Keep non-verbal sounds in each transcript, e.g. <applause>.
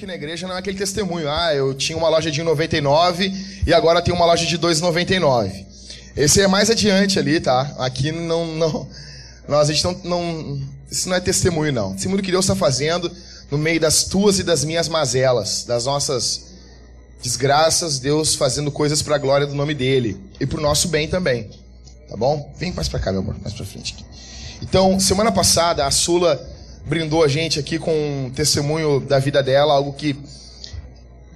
aqui na igreja não é aquele testemunho. Ah, eu tinha uma loja de 1,99 e agora tenho uma loja de 2,99. Esse é mais adiante ali, tá? Aqui não, não, nós a gente não, não, isso não é testemunho não. Testemunho que Deus está fazendo no meio das tuas e das minhas mazelas, das nossas desgraças, Deus fazendo coisas para a glória do nome dele e para o nosso bem também. Tá bom? Vem mais para cá, meu amor, mais para frente. Aqui. Então, semana passada a Sula brindou a gente aqui com um testemunho da vida dela, algo que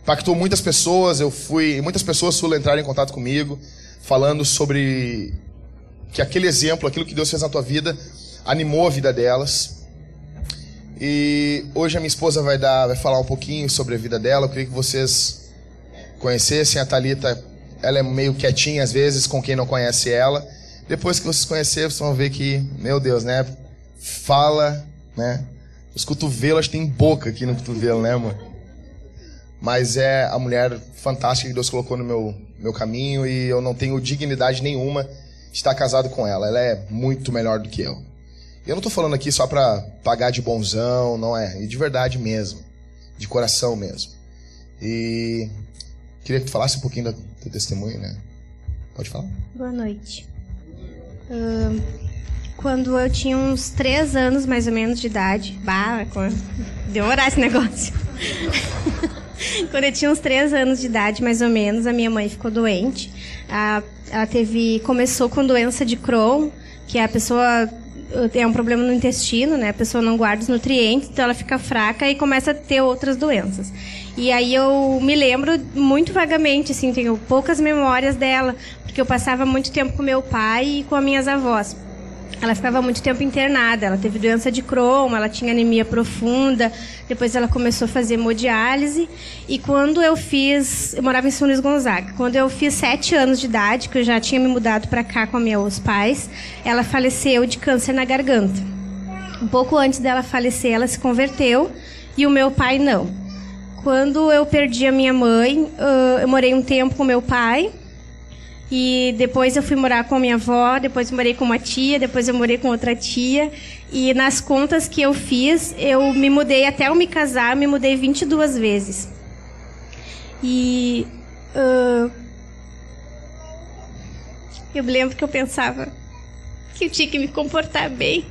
impactou muitas pessoas. Eu fui, muitas pessoas Sula entraram em contato comigo falando sobre que aquele exemplo, aquilo que Deus fez na tua vida, animou a vida delas. E hoje a minha esposa vai dar, vai falar um pouquinho sobre a vida dela. Eu queria que vocês conhecessem a Talita. Ela é meio quietinha às vezes com quem não conhece ela. Depois que vocês conhecerem, vocês vão ver que, meu Deus, né? Fala, né? Os cotovelos têm boca aqui no cotovelo, né, amor? Mas é a mulher fantástica que Deus colocou no meu, meu caminho e eu não tenho dignidade nenhuma de estar casado com ela. Ela é muito melhor do que eu. Eu não estou falando aqui só para pagar de bonzão, não é. E de verdade mesmo. De coração mesmo. E queria que tu falasse um pouquinho do teu testemunho, né? Pode falar? Boa noite. Uh, quando eu tinha uns três anos, mais ou menos, de idade. Bah, demorar esse negócio. <laughs> quando eu tinha uns três anos de idade, mais ou menos, a minha mãe ficou doente. ela teve, começou com doença de Crohn, que a pessoa é um problema no intestino, né? A pessoa não guarda os nutrientes, então ela fica fraca e começa a ter outras doenças. E aí eu me lembro muito vagamente, assim, tenho poucas memórias dela, porque eu passava muito tempo com meu pai e com as minhas avós. Ela ficava muito tempo internada, ela teve doença de Crohn, ela tinha anemia profunda, depois ela começou a fazer hemodiálise. E quando eu fiz, eu morava em São Luís Gonzaga, quando eu fiz sete anos de idade, que eu já tinha me mudado para cá com meus pais, ela faleceu de câncer na garganta. Um pouco antes dela falecer, ela se converteu e o meu pai não. Quando eu perdi a minha mãe, eu morei um tempo com meu pai, e depois eu fui morar com a minha avó, depois morei com uma tia, depois eu morei com outra tia. E nas contas que eu fiz, eu me mudei até eu me casar, eu me mudei 22 vezes. E uh, eu lembro que eu pensava que eu tinha que me comportar bem,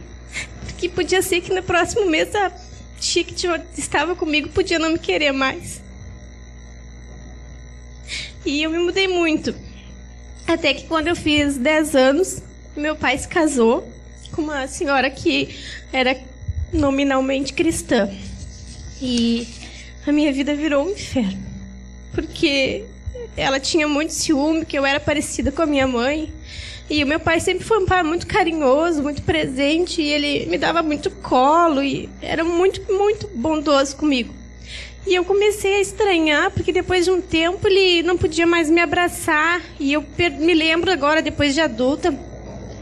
porque podia ser que no próximo mês a tia que estava comigo podia não me querer mais. E eu me mudei muito. Até que quando eu fiz 10 anos, meu pai se casou com uma senhora que era nominalmente cristã. E a minha vida virou um inferno. Porque ela tinha muito ciúme, que eu era parecida com a minha mãe. E o meu pai sempre foi um pai muito carinhoso, muito presente, e ele me dava muito colo e era muito, muito bondoso comigo. E eu comecei a estranhar, porque depois de um tempo ele não podia mais me abraçar. E eu me lembro agora, depois de adulta,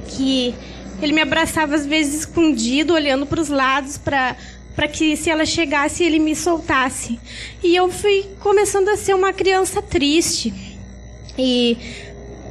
que ele me abraçava às vezes escondido, olhando para os lados, para para que se ela chegasse ele me soltasse. E eu fui começando a ser uma criança triste. E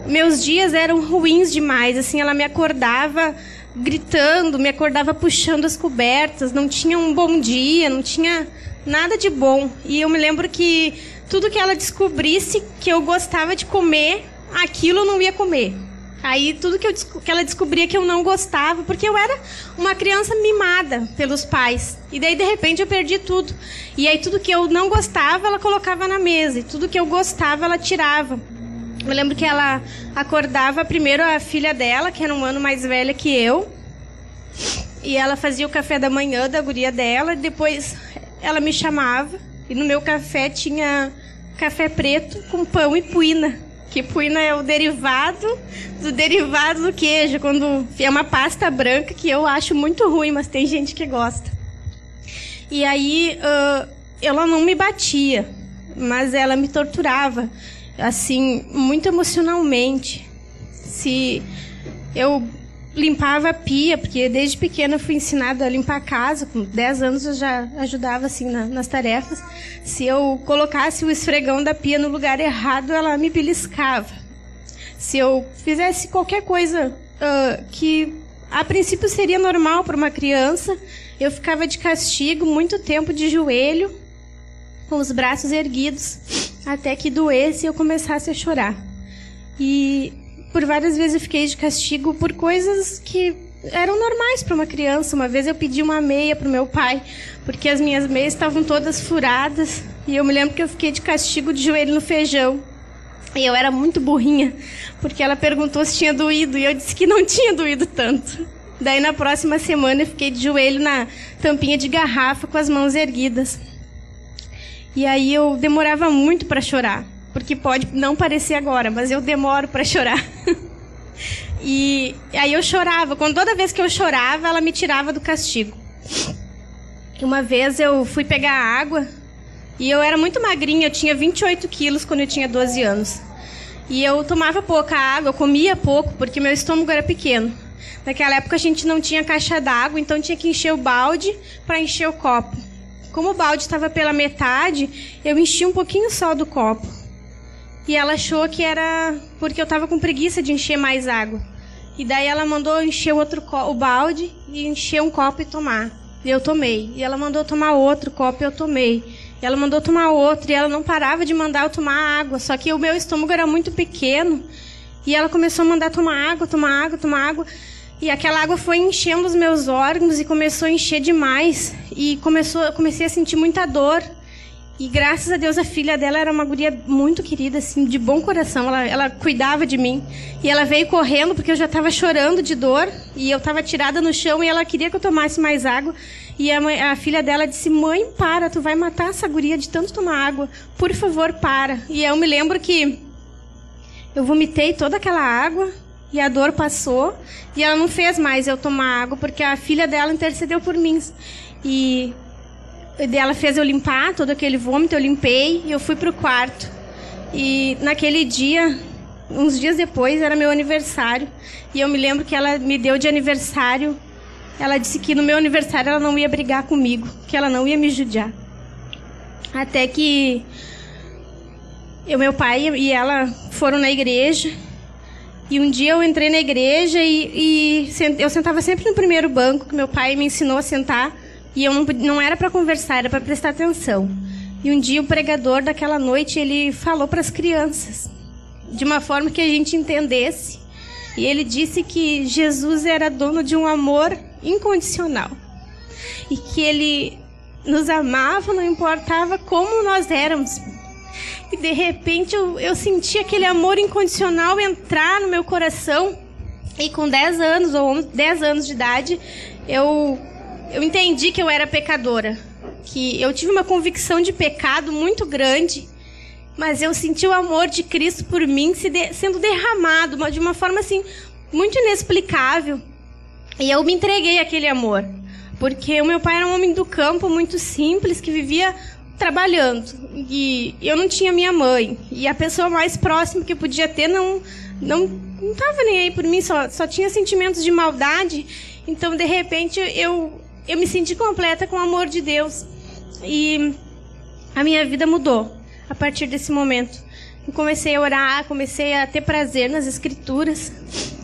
meus dias eram ruins demais, assim, ela me acordava gritando, me acordava puxando as cobertas, não tinha um bom dia, não tinha nada de bom. E eu me lembro que tudo que ela descobrisse que eu gostava de comer, aquilo eu não ia comer. Aí tudo que, eu, que ela descobria que eu não gostava, porque eu era uma criança mimada pelos pais. E daí de repente eu perdi tudo. E aí tudo que eu não gostava, ela colocava na mesa. E tudo que eu gostava, ela tirava. Eu lembro que ela acordava primeiro a filha dela, que era um ano mais velha que eu. E ela fazia o café da manhã da guria dela. E depois ela me chamava e no meu café tinha café preto com pão e puína. Que puína é o derivado do derivado do queijo, quando é uma pasta branca que eu acho muito ruim, mas tem gente que gosta. E aí uh, ela não me batia, mas ela me torturava, assim, muito emocionalmente. Se eu limpava a pia, porque desde pequena fui ensinada a limpar a casa. Com 10 anos eu já ajudava assim na, nas tarefas. Se eu colocasse o esfregão da pia no lugar errado, ela me beliscava. Se eu fizesse qualquer coisa uh, que a princípio seria normal para uma criança, eu ficava de castigo muito tempo de joelho com os braços erguidos, até que doesse e eu começasse a chorar. E por várias vezes eu fiquei de castigo por coisas que eram normais para uma criança. Uma vez eu pedi uma meia para o meu pai, porque as minhas meias estavam todas furadas. E eu me lembro que eu fiquei de castigo de joelho no feijão. E eu era muito burrinha, porque ela perguntou se tinha doído e eu disse que não tinha doído tanto. Daí na próxima semana eu fiquei de joelho na tampinha de garrafa com as mãos erguidas. E aí eu demorava muito para chorar, porque pode não parecer agora, mas eu demoro para chorar. <laughs> e aí eu chorava, quando toda vez que eu chorava, ela me tirava do castigo. Uma vez eu fui pegar água e eu era muito magrinha, eu tinha 28 quilos quando eu tinha 12 anos. E eu tomava pouca água, eu comia pouco, porque meu estômago era pequeno. Naquela época a gente não tinha caixa d'água, então tinha que encher o balde para encher o copo. Como o balde estava pela metade, eu enchi um pouquinho só do copo. E ela achou que era porque eu estava com preguiça de encher mais água. E daí ela mandou encher outro o balde e encher um copo e tomar. E eu tomei. E ela mandou tomar outro copo e eu tomei. E ela mandou tomar outro e ela não parava de mandar eu tomar água. Só que o meu estômago era muito pequeno. E ela começou a mandar tomar água, tomar água, tomar água. E aquela água foi enchendo os meus órgãos e começou a encher demais. E começou, comecei a sentir muita dor. E graças a Deus a filha dela era uma guria muito querida, assim, de bom coração. Ela, ela cuidava de mim. E ela veio correndo porque eu já estava chorando de dor. E eu estava tirada no chão e ela queria que eu tomasse mais água. E a, mãe, a filha dela disse: Mãe, para, tu vai matar essa guria de tanto tomar água. Por favor, para. E eu me lembro que eu vomitei toda aquela água e a dor passou e ela não fez mais eu tomar água porque a filha dela intercedeu por mim. E ela fez eu limpar todo aquele vômito, eu limpei e eu fui pro quarto. E naquele dia, uns dias depois, era meu aniversário. E eu me lembro que ela me deu de aniversário. Ela disse que no meu aniversário ela não ia brigar comigo, que ela não ia me judiar. Até que eu, meu pai e ela foram na igreja e um dia eu entrei na igreja e, e eu sentava sempre no primeiro banco, que meu pai me ensinou a sentar. E eu não, não era para conversar, era para prestar atenção. E um dia o pregador daquela noite, ele falou para as crianças, de uma forma que a gente entendesse. E ele disse que Jesus era dono de um amor incondicional. E que ele nos amava, não importava como nós éramos. E de repente eu, eu senti aquele amor incondicional entrar no meu coração. E com 10 anos ou 10 anos de idade, eu, eu entendi que eu era pecadora. Que eu tive uma convicção de pecado muito grande. Mas eu senti o amor de Cristo por mim se de, sendo derramado de uma forma assim muito inexplicável. E eu me entreguei àquele amor. Porque o meu pai era um homem do campo muito simples que vivia trabalhando e eu não tinha minha mãe e a pessoa mais próxima que podia ter não não não tava nem aí por mim só só tinha sentimentos de maldade então de repente eu eu me senti completa com o amor de Deus e a minha vida mudou a partir desse momento eu comecei a orar comecei a ter prazer nas escrituras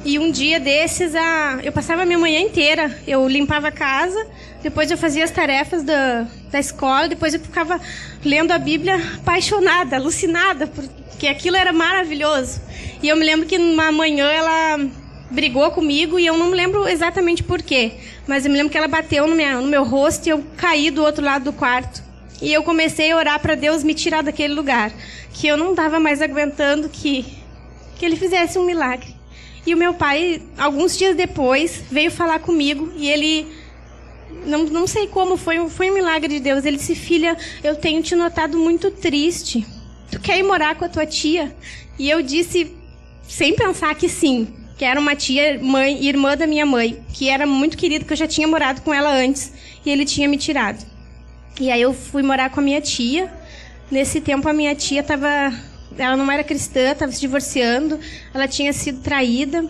e um dia desses a eu passava a minha manhã inteira eu limpava a casa depois eu fazia as tarefas da, da escola, depois eu ficava lendo a Bíblia apaixonada, alucinada, porque aquilo era maravilhoso. E eu me lembro que numa manhã ela brigou comigo e eu não me lembro exatamente por quê, mas eu me lembro que ela bateu no, minha, no meu rosto e eu caí do outro lado do quarto. E eu comecei a orar para Deus me tirar daquele lugar, que eu não estava mais aguentando que que ele fizesse um milagre. E o meu pai, alguns dias depois, veio falar comigo e ele não, não sei como, foi, foi um milagre de Deus. Ele disse: Filha, eu tenho te notado muito triste. Tu quer ir morar com a tua tia? E eu disse, sem pensar que sim, que era uma tia, mãe, irmã da minha mãe, que era muito querida, que eu já tinha morado com ela antes, e ele tinha me tirado. E aí eu fui morar com a minha tia. Nesse tempo a minha tia estava, ela não era cristã, estava se divorciando, ela tinha sido traída.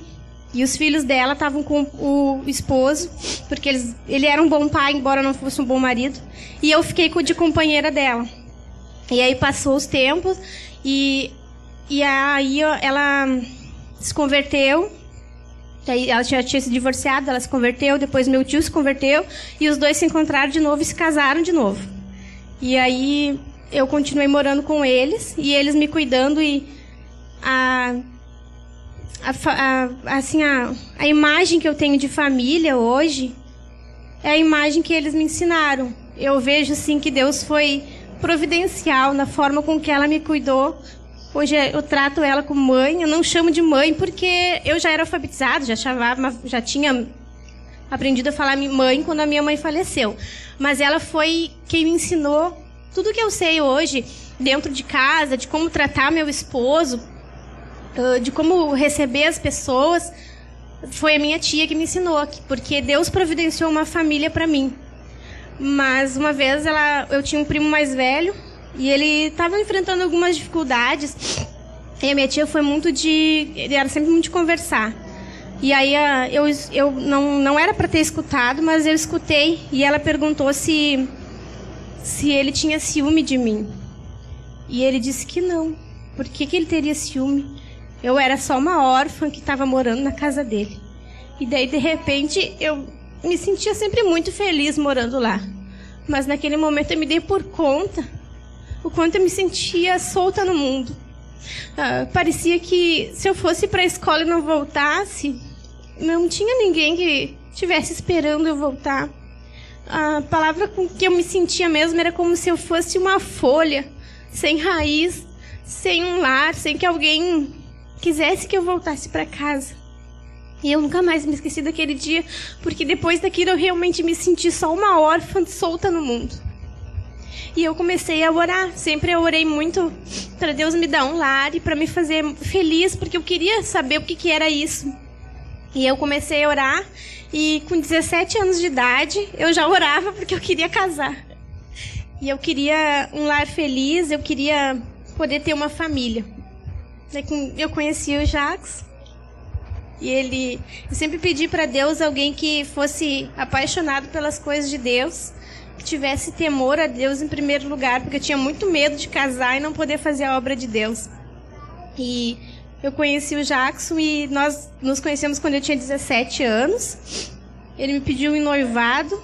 E os filhos dela estavam com o esposo, porque eles, ele era um bom pai, embora não fosse um bom marido. E eu fiquei de companheira dela. E aí passou os tempos e, e aí ela se converteu. Ela já tinha se divorciado, ela se converteu, depois meu tio se converteu e os dois se encontraram de novo e se casaram de novo. E aí eu continuei morando com eles e eles me cuidando e a, a, a, assim a, a imagem que eu tenho de família hoje é a imagem que eles me ensinaram. Eu vejo assim que Deus foi providencial na forma com que ela me cuidou. Hoje eu trato ela como mãe, eu não chamo de mãe porque eu já era alfabetizada, já chamava, já tinha aprendido a falar mãe quando a minha mãe faleceu. Mas ela foi quem me ensinou tudo que eu sei hoje dentro de casa, de como tratar meu esposo, de como receber as pessoas. Foi a minha tia que me ensinou, porque Deus providenciou uma família para mim. Mas uma vez ela, eu tinha um primo mais velho e ele estava enfrentando algumas dificuldades. E a minha tia foi muito de, era sempre muito de conversar. E aí eu, eu não, não era para ter escutado, mas eu escutei e ela perguntou se se ele tinha ciúme de mim. E ele disse que não. Por que, que ele teria ciúme? Eu era só uma órfã que estava morando na casa dele. E daí de repente eu me sentia sempre muito feliz morando lá. Mas naquele momento eu me dei por conta o quanto eu me sentia solta no mundo. Ah, parecia que se eu fosse para a escola e não voltasse, não tinha ninguém que estivesse esperando eu voltar. A palavra com que eu me sentia mesmo era como se eu fosse uma folha, sem raiz, sem um lar, sem que alguém quisesse que eu voltasse para casa. E eu nunca mais me esqueci daquele dia, porque depois daquilo eu realmente me senti só uma órfã solta no mundo. E eu comecei a orar. Sempre eu orei muito para Deus me dar um lar e para me fazer feliz, porque eu queria saber o que, que era isso. E eu comecei a orar e com 17 anos de idade eu já orava porque eu queria casar. E eu queria um lar feliz, eu queria poder ter uma família. Eu conheci o Jacques e ele, eu sempre pedi para Deus alguém que fosse apaixonado pelas coisas de Deus, tivesse temor a Deus em primeiro lugar, porque eu tinha muito medo de casar e não poder fazer a obra de Deus. E eu conheci o Jackson e nós nos conhecemos quando eu tinha 17 anos. Ele me pediu em noivado,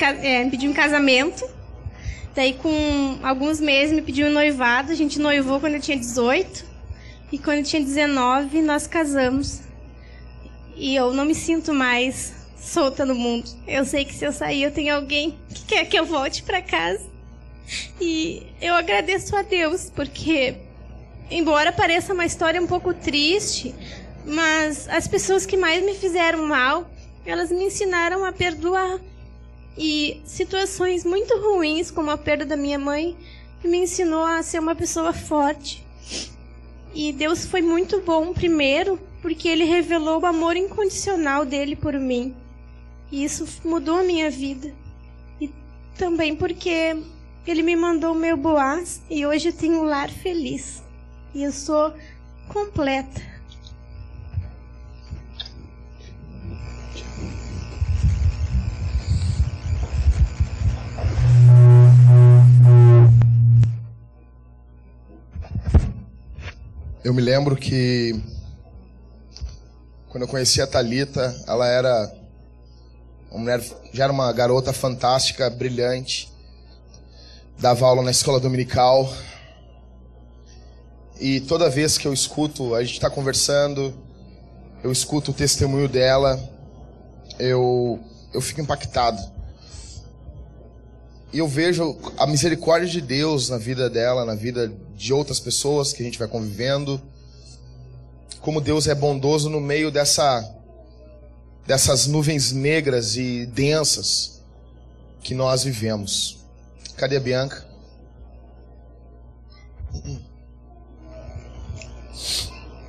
é, me pediu em casamento. Daí, com alguns meses, me pediu em noivado. A gente noivou quando eu tinha 18. E quando eu tinha 19, nós casamos. E eu não me sinto mais solta no mundo. Eu sei que se eu sair, eu tenho alguém que quer que eu volte para casa. E eu agradeço a Deus, porque, embora pareça uma história um pouco triste, mas as pessoas que mais me fizeram mal, elas me ensinaram a perdoar. E situações muito ruins, como a perda da minha mãe, me ensinou a ser uma pessoa forte. E Deus foi muito bom, primeiro, porque Ele revelou o amor incondicional dele por mim. E isso mudou a minha vida. E também porque Ele me mandou o meu Boaz e hoje eu tenho um lar feliz. E eu sou completa. Eu me lembro que quando eu conheci a Talita, ela era uma mulher, já era uma garota fantástica, brilhante. Dava aula na escola dominical. E toda vez que eu escuto, a gente está conversando, eu escuto o testemunho dela, eu, eu fico impactado. E eu vejo a misericórdia de Deus na vida dela, na vida de outras pessoas que a gente vai convivendo. Como Deus é bondoso no meio dessa dessas nuvens negras e densas que nós vivemos. Cadê a Bianca?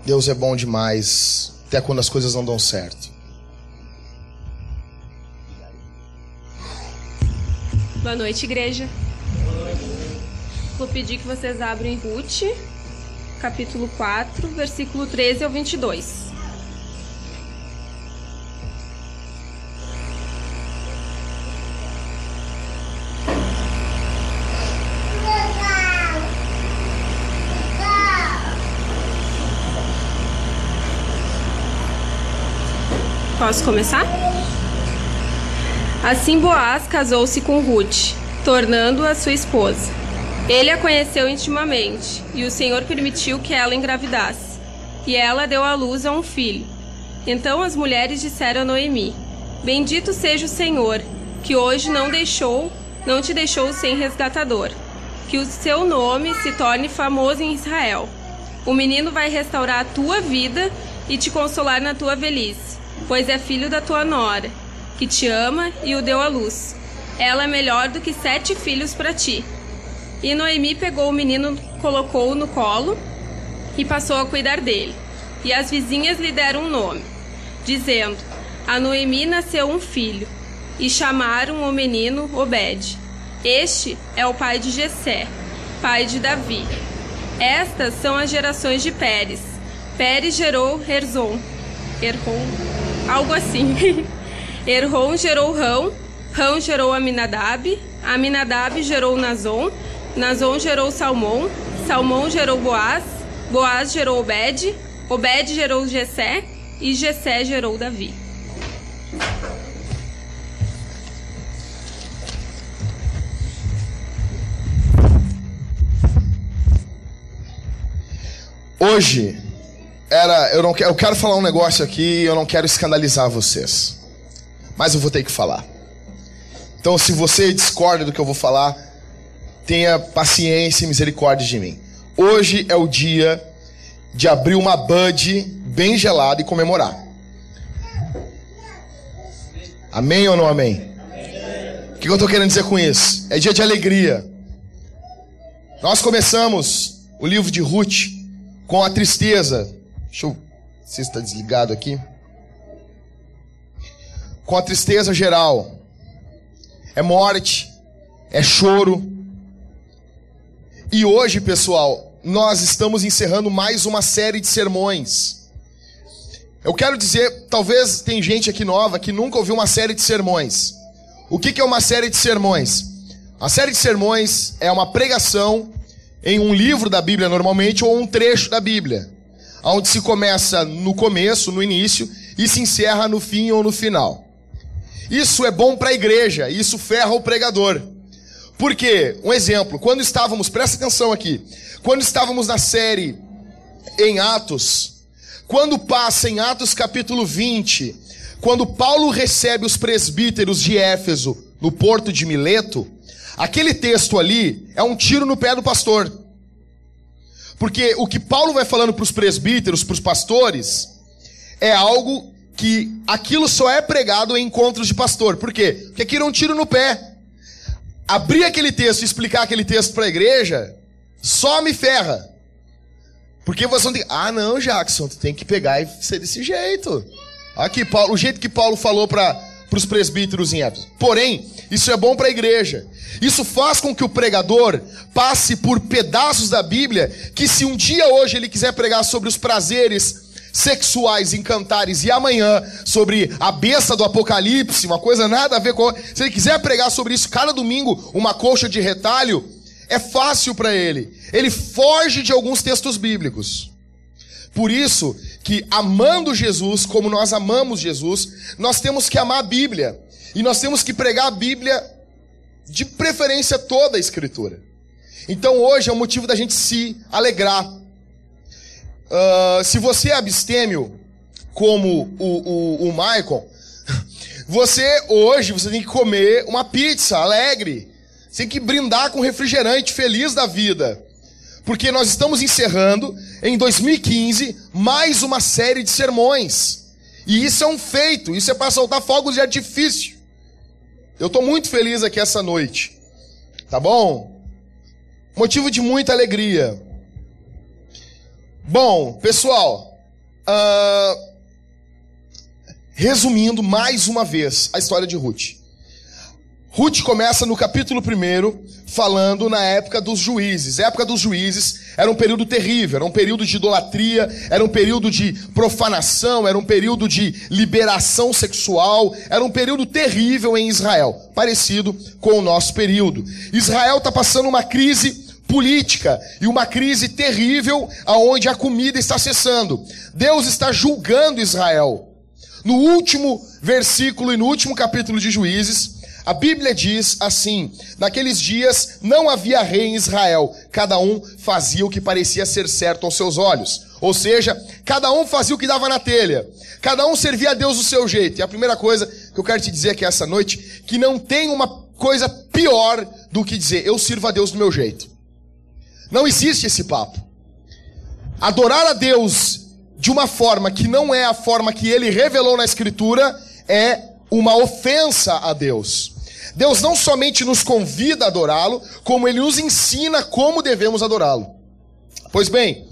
Deus é bom demais, até quando as coisas não dão certo. Boa noite, igreja. Vou pedir que vocês abrem Ruth, capítulo 4, versículo 13 ao 22. Posso começar? Assim Boaz casou-se com Ruth, tornando-a sua esposa. Ele a conheceu intimamente, e o Senhor permitiu que ela engravidasse. E ela deu à luz a um filho. Então as mulheres disseram a Noemi: Bendito seja o Senhor, que hoje não deixou, não te deixou sem resgatador. Que o seu nome se torne famoso em Israel. O menino vai restaurar a tua vida e te consolar na tua velhice, pois é filho da tua nora, que te ama e o deu à luz. Ela é melhor do que sete filhos para ti. E Noemi pegou o menino, colocou-o no colo e passou a cuidar dele. E as vizinhas lhe deram um nome, dizendo: A Noemi nasceu um filho, e chamaram o menino Obed. Este é o pai de Jessé, pai de Davi. Estas são as gerações de Pérez. Pérez gerou Herzon, algo assim. <laughs> Erron gerou Rão, Rão gerou Aminadab, Aminadab gerou Nazon, Nazon gerou Salmão, Salmão gerou Boaz, Boaz gerou Obed, Obed gerou Jessé. E Jessé gerou Davi. Hoje era, eu não eu quero falar um negócio aqui, eu não quero escandalizar vocês. Mas eu vou ter que falar. Então, se você discorda do que eu vou falar, tenha paciência e misericórdia de mim. Hoje é o dia de abrir uma Bud bem gelada e comemorar. Amém ou não amém? O que eu estou querendo dizer com isso? É dia de alegria. Nós começamos o livro de Ruth com a tristeza. Deixa eu. Se está desligado aqui. Com a tristeza geral. É morte, é choro. E hoje, pessoal, nós estamos encerrando mais uma série de sermões. Eu quero dizer, talvez tem gente aqui nova que nunca ouviu uma série de sermões. O que, que é uma série de sermões? A série de sermões é uma pregação em um livro da Bíblia normalmente ou um trecho da Bíblia, onde se começa no começo, no início, e se encerra no fim ou no final. Isso é bom para a igreja, isso ferra o pregador. Porque, um exemplo, quando estávamos, presta atenção aqui, quando estávamos na série em Atos, quando passa em Atos capítulo 20, quando Paulo recebe os presbíteros de Éfeso no porto de Mileto, aquele texto ali é um tiro no pé do pastor. Porque o que Paulo vai falando para os presbíteros, para os pastores, é algo que aquilo só é pregado em encontros de pastor. Por quê? Porque aquilo é um tiro no pé abrir aquele texto e explicar aquele texto para a igreja, só me ferra. Porque você não tem. Ah, não, Jackson, tu tem que pegar e ser desse jeito. Aqui, Paulo, o jeito que Paulo falou para os presbíteros em Éfeso. Porém, isso é bom para a igreja. Isso faz com que o pregador passe por pedaços da Bíblia que, se um dia hoje ele quiser pregar sobre os prazeres sexuais em cantares e amanhã sobre a besta do Apocalipse, uma coisa nada a ver com. Se ele quiser pregar sobre isso cada domingo, uma colcha de retalho, é fácil para ele. Ele foge de alguns textos bíblicos. Por isso que amando Jesus, como nós amamos Jesus, nós temos que amar a Bíblia. E nós temos que pregar a Bíblia de preferência toda a escritura. Então hoje é um motivo da gente se alegrar Uh, se você é abstêmio, como o, o, o Michael, <laughs> você hoje você tem que comer uma pizza alegre. Você tem que brindar com refrigerante feliz da vida. Porque nós estamos encerrando, em 2015, mais uma série de sermões. E isso é um feito, isso é para soltar fogos de artifício. Eu estou muito feliz aqui essa noite. Tá bom? Motivo de muita alegria. Bom, pessoal, uh, resumindo mais uma vez a história de Ruth. Ruth começa no capítulo 1 falando na época dos juízes. A época dos juízes era um período terrível, era um período de idolatria, era um período de profanação, era um período de liberação sexual, era um período terrível em Israel, parecido com o nosso período. Israel está passando uma crise política e uma crise terrível aonde a comida está cessando. Deus está julgando Israel. No último versículo e no último capítulo de Juízes, A Bíblia diz assim: naqueles dias não havia rei em Israel, cada um fazia o que parecia ser certo aos seus olhos. Ou seja, cada um fazia o que dava na telha, cada um servia a Deus do seu jeito. E a primeira coisa que eu quero te dizer aqui essa noite, que não tem uma coisa pior do que dizer eu sirvo a Deus do meu jeito. Não existe esse papo. Adorar a Deus de uma forma que não é a forma que ele revelou na Escritura é uma ofensa a Deus. Deus não somente nos convida a adorá-lo, como ele nos ensina como devemos adorá-lo. Pois bem,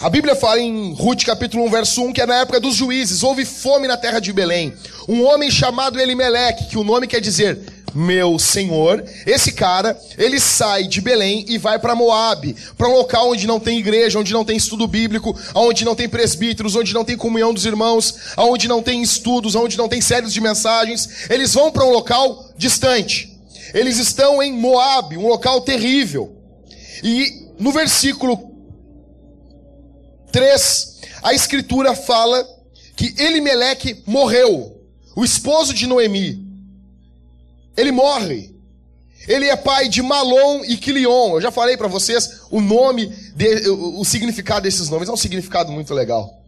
a Bíblia fala em Ruth capítulo 1, verso 1, que é na época dos juízes, houve fome na terra de Belém. Um homem chamado Elimeleque, que o nome quer dizer meu senhor. Esse cara, ele sai de Belém e vai para Moabe, para um local onde não tem igreja, onde não tem estudo bíblico, onde não tem presbíteros, onde não tem comunhão dos irmãos, onde não tem estudos, onde não tem séries de mensagens. Eles vão para um local distante. Eles estão em Moabe, um local terrível. E no versículo 3, a escritura fala que Elimeleque morreu, o esposo de Noemi. Ele morre. Ele é pai de Malom e Quilion. Eu já falei para vocês o nome, de, o, o, significado desses nomes. É um significado muito legal.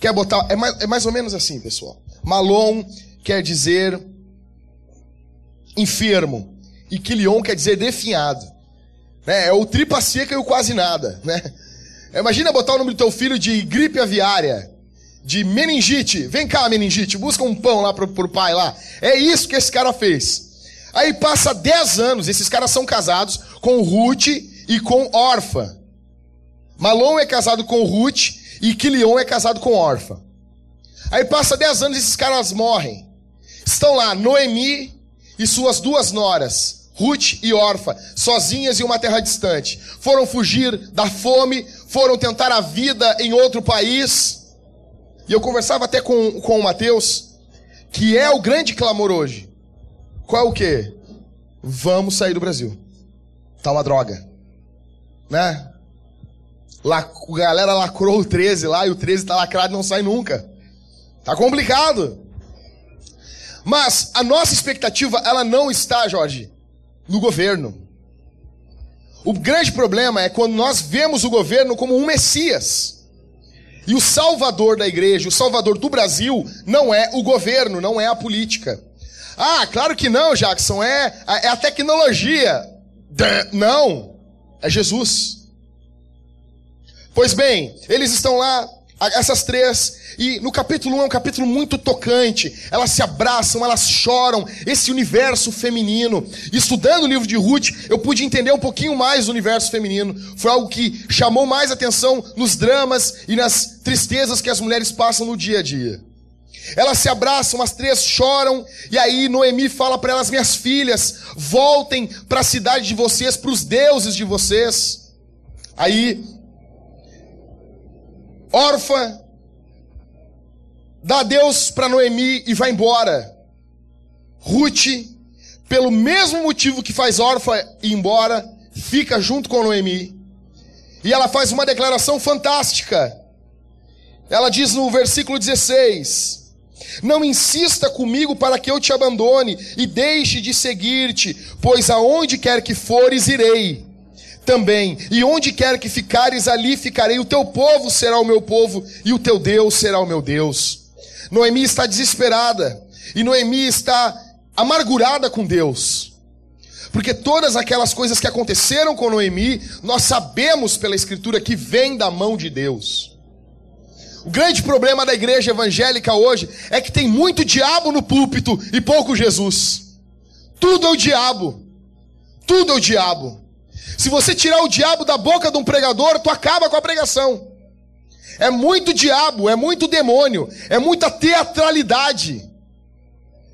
Quer botar? É mais, é mais ou menos assim, pessoal. Malom quer dizer enfermo. E Quilion quer dizer definhado. Né? É o tripa seca e o quase nada. Né? Imagina botar o nome do teu filho de gripe aviária de meningite. Vem cá, meningite, busca um pão lá pro, pro pai lá. É isso que esse cara fez. Aí passa 10 anos, esses caras são casados com Ruth e com Orfa. Malom é casado com Ruth e Quilion é casado com Orfa. Aí passa 10 anos esses caras morrem. Estão lá Noemi e suas duas noras, Ruth e Orfa, sozinhas em uma terra distante. Foram fugir da fome, foram tentar a vida em outro país. E eu conversava até com, com o Mateus, que é o grande clamor hoje. Qual é o quê? Vamos sair do Brasil. Tá uma droga. Né? A galera lacrou o 13 lá e o 13 tá lacrado e não sai nunca. Tá complicado. Mas a nossa expectativa, ela não está, Jorge, no governo. O grande problema é quando nós vemos o governo como um Messias. E o salvador da igreja, o salvador do Brasil, não é o governo, não é a política. Ah, claro que não, Jackson, é, é a tecnologia. Não, é Jesus. Pois bem, eles estão lá, essas três, e no capítulo 1 é um capítulo muito tocante. Elas se abraçam, elas choram, esse universo feminino. Estudando o livro de Ruth, eu pude entender um pouquinho mais do universo feminino. Foi algo que chamou mais atenção nos dramas e nas tristezas que as mulheres passam no dia a dia. Elas se abraçam, as três choram, e aí Noemi fala para elas: Minhas filhas, voltem para a cidade de vocês, para os deuses de vocês. Aí, órfã, dá Deus para Noemi e vai embora. Ruth, pelo mesmo motivo que faz órfã ir embora, fica junto com Noemi. E ela faz uma declaração fantástica. Ela diz no versículo 16: não insista comigo para que eu te abandone e deixe de seguir-te, pois aonde quer que fores, irei também, e onde quer que ficares, ali ficarei. O teu povo será o meu povo, e o teu Deus será o meu Deus. Noemi está desesperada, e Noemi está amargurada com Deus. Porque todas aquelas coisas que aconteceram com Noemi, nós sabemos pela Escritura que vem da mão de Deus. O grande problema da igreja evangélica hoje é que tem muito diabo no púlpito e pouco Jesus. Tudo é o diabo. Tudo é o diabo. Se você tirar o diabo da boca de um pregador, tu acaba com a pregação. É muito diabo, é muito demônio, é muita teatralidade.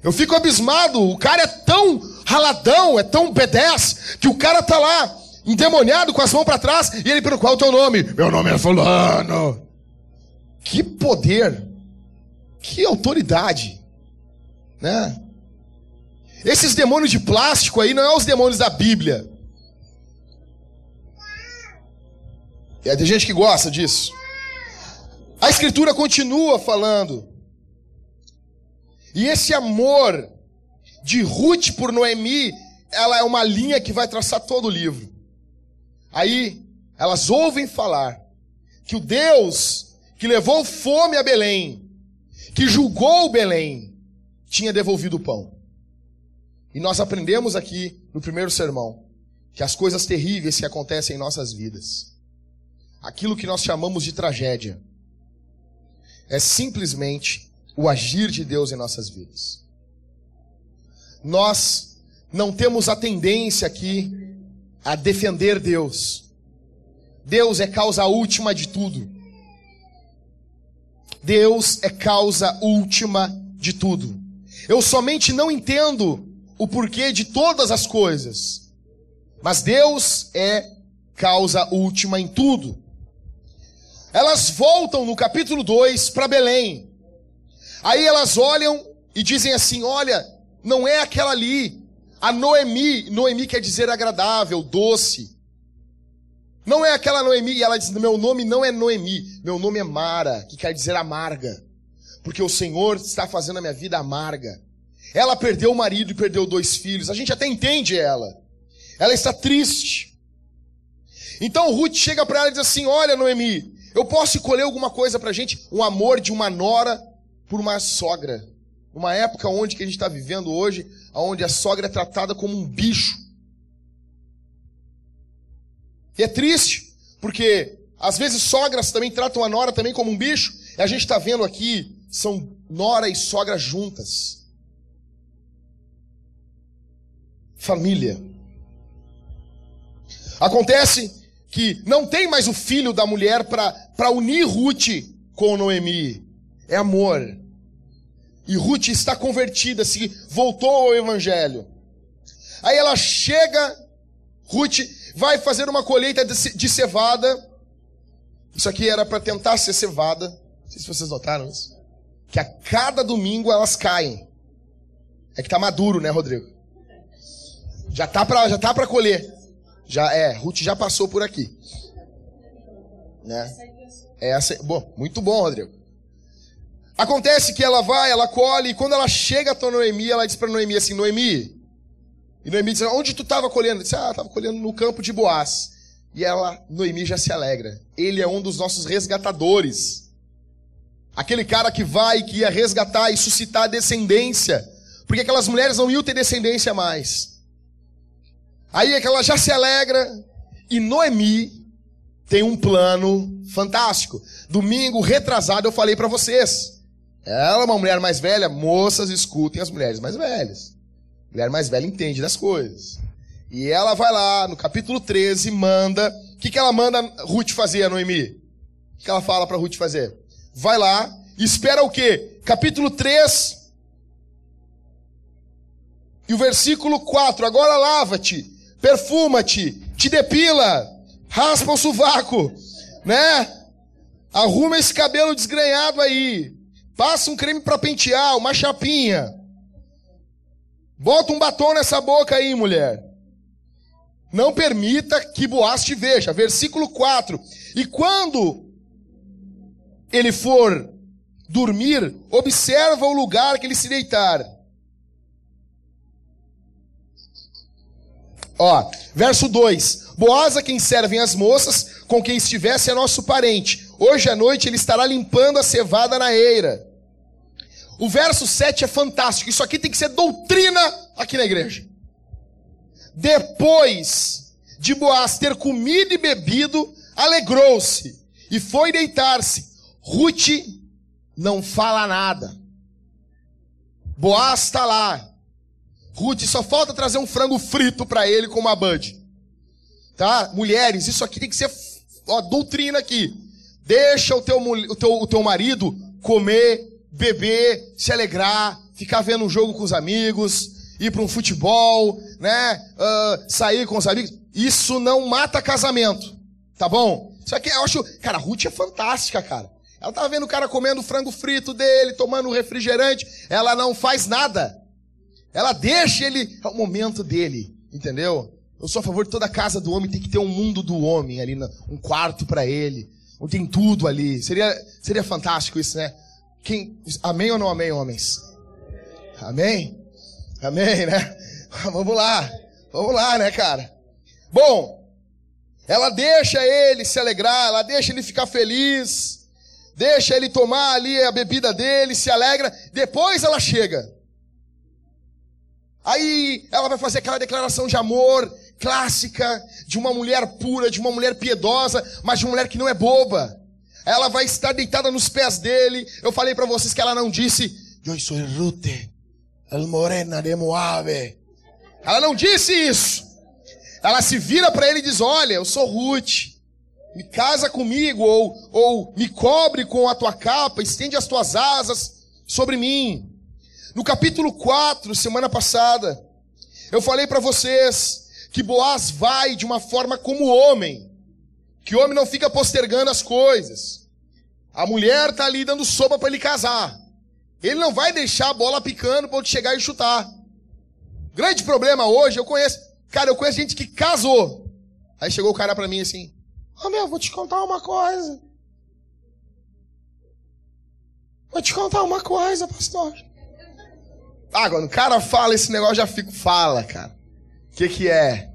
Eu fico abismado, o cara é tão raladão, é tão B10, que o cara tá lá, endemoniado, com as mãos para trás, e ele pergunta, qual é o teu nome? Meu nome é fulano. Que poder! Que autoridade! Né? Esses demônios de plástico aí não é os demônios da Bíblia. É, tem gente que gosta disso. A Escritura continua falando. E esse amor de Ruth por Noemi, ela é uma linha que vai traçar todo o livro. Aí, elas ouvem falar que o Deus que levou fome a Belém, que julgou Belém, tinha devolvido o pão. E nós aprendemos aqui no primeiro sermão que as coisas terríveis que acontecem em nossas vidas, aquilo que nós chamamos de tragédia, é simplesmente o agir de Deus em nossas vidas. Nós não temos a tendência aqui a defender Deus. Deus é causa última de tudo. Deus é causa última de tudo. Eu somente não entendo o porquê de todas as coisas, mas Deus é causa última em tudo. Elas voltam no capítulo 2 para Belém. Aí elas olham e dizem assim: Olha, não é aquela ali. A Noemi, Noemi quer dizer agradável, doce. Não é aquela Noemi, e ela diz: Meu nome não é Noemi, meu nome é Mara, que quer dizer amarga. Porque o Senhor está fazendo a minha vida amarga. Ela perdeu o marido e perdeu dois filhos. A gente até entende ela. Ela está triste. Então Ruth chega para ela e diz assim: Olha, Noemi, eu posso escolher alguma coisa para a gente? Um amor de uma nora por uma sogra. Uma época onde que a gente está vivendo hoje, onde a sogra é tratada como um bicho. E é triste, porque às vezes sogras também tratam a nora também como um bicho. E a gente está vendo aqui, são nora e sogra juntas. Família. Acontece que não tem mais o filho da mulher para unir Ruth com Noemi. É amor. E Ruth está convertida, se voltou ao evangelho. Aí ela chega, Ruth vai fazer uma colheita de cevada. Isso aqui era para tentar ser cevada. Não sei se vocês notaram isso. Que a cada domingo elas caem. É que tá maduro, né, Rodrigo? Já tá para já tá para colher. Já é, Ruth já passou por aqui. Né? É essa, bom, muito bom, Rodrigo. Acontece que ela vai, ela colhe, e quando ela chega a Noemi, ela diz para Noemi assim: Noemi. E Noemi diz: Onde tu estava colhendo? Ela diz: Ah, estava colhendo no campo de Boaz. E ela, Noemi já se alegra. Ele é um dos nossos resgatadores. Aquele cara que vai, que ia resgatar e suscitar descendência. Porque aquelas mulheres não iam ter descendência mais. Aí é que ela já se alegra. E Noemi tem um plano fantástico. Domingo retrasado eu falei para vocês. Ela é uma mulher mais velha, moças escutem as mulheres mais velhas. Mulher mais velha entende das coisas. E ela vai lá, no capítulo 13, manda. O que, que ela manda Ruth fazer, Noemi? O que, que ela fala para Ruth fazer? Vai lá, espera o quê? Capítulo 3. E o versículo 4. Agora lava-te, perfuma-te, te depila, raspa o sovaco, né? Arruma esse cabelo desgrenhado aí. Passa um creme para pentear, uma chapinha. Bota um batom nessa boca aí, mulher. Não permita que Boaz te veja. Versículo 4. E quando ele for dormir, observa o lugar que ele se deitar. Ó, verso 2: Boaz a quem servem as moças, com quem estivesse é nosso parente. Hoje à noite ele estará limpando a cevada na eira. O verso 7 é fantástico. Isso aqui tem que ser doutrina aqui na igreja. Depois de Boaz ter comido e bebido, alegrou-se e foi deitar-se. Ruth não fala nada. Boaz está lá. Ruth só falta trazer um frango frito para ele com uma bud. Tá? Mulheres, isso aqui tem que ser ó, doutrina aqui. Deixa o teu, o, teu, o teu marido comer, beber, se alegrar, ficar vendo um jogo com os amigos, ir para um futebol, né? Uh, sair com os amigos. Isso não mata casamento, tá bom? Isso aqui eu acho. Cara, a Ruth é fantástica, cara. Ela tava vendo o cara comendo o frango frito dele, tomando um refrigerante. Ela não faz nada. Ela deixa ele. É o momento dele, entendeu? Eu sou a favor de toda a casa do homem tem que ter um mundo do homem ali, um quarto para ele tem tudo ali. Seria, seria fantástico isso, né? Quem, amém ou não amém, homens? Amém? Amém, né? <laughs> Vamos lá. Vamos lá, né, cara? Bom, ela deixa ele se alegrar, ela deixa ele ficar feliz, deixa ele tomar ali a bebida dele, se alegra, depois ela chega. Aí ela vai fazer aquela declaração de amor clássica, de uma mulher pura, de uma mulher piedosa, mas de uma mulher que não é boba. Ela vai estar deitada nos pés dele. Eu falei para vocês que ela não disse, Eu sou Ruth, el morena de Moab. Ela não disse isso. Ela se vira para ele e diz: Olha, eu sou Ruth. Me casa comigo, ou, ou me cobre com a tua capa, estende as tuas asas sobre mim. No capítulo 4, semana passada, eu falei para vocês que Boaz vai de uma forma como homem, que o homem não fica postergando as coisas. A mulher está ali dando sopa para ele casar. Ele não vai deixar a bola picando para chegar e chutar. Grande problema hoje, eu conheço, cara, eu conheço gente que casou. Aí chegou o cara para mim assim: "Ô oh, meu, vou te contar uma coisa. Vou te contar uma coisa, pastor. Ah, quando o cara fala esse negócio, já fico, fala, cara. O que que é?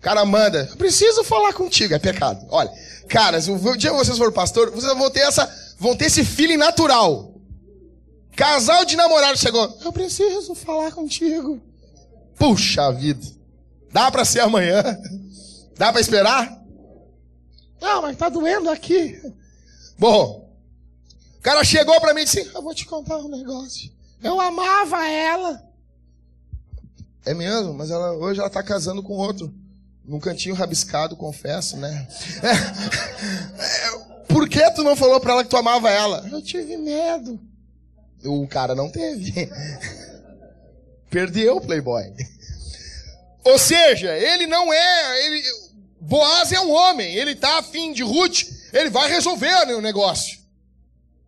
Cara manda, eu preciso falar contigo, é pecado. Olha, caras, o dia que vocês forem pastor, vocês vão ter essa, vão ter esse feeling natural. Casal de namorado chegou, eu preciso falar contigo. Puxa vida. Dá para ser amanhã? Dá para esperar? Não, mas tá doendo aqui. Bom, o cara chegou para mim e disse: Eu vou te contar um negócio. Eu amava ela. É mesmo, mas ela, hoje ela está casando com outro. Num cantinho rabiscado, confesso, né? É, é, por que tu não falou para ela que tu amava ela? Eu tive medo. O cara não teve. Perdeu o Playboy. Ou seja, ele não é. Ele, Boaz é um homem, ele está afim de Ruth, ele vai resolver o negócio.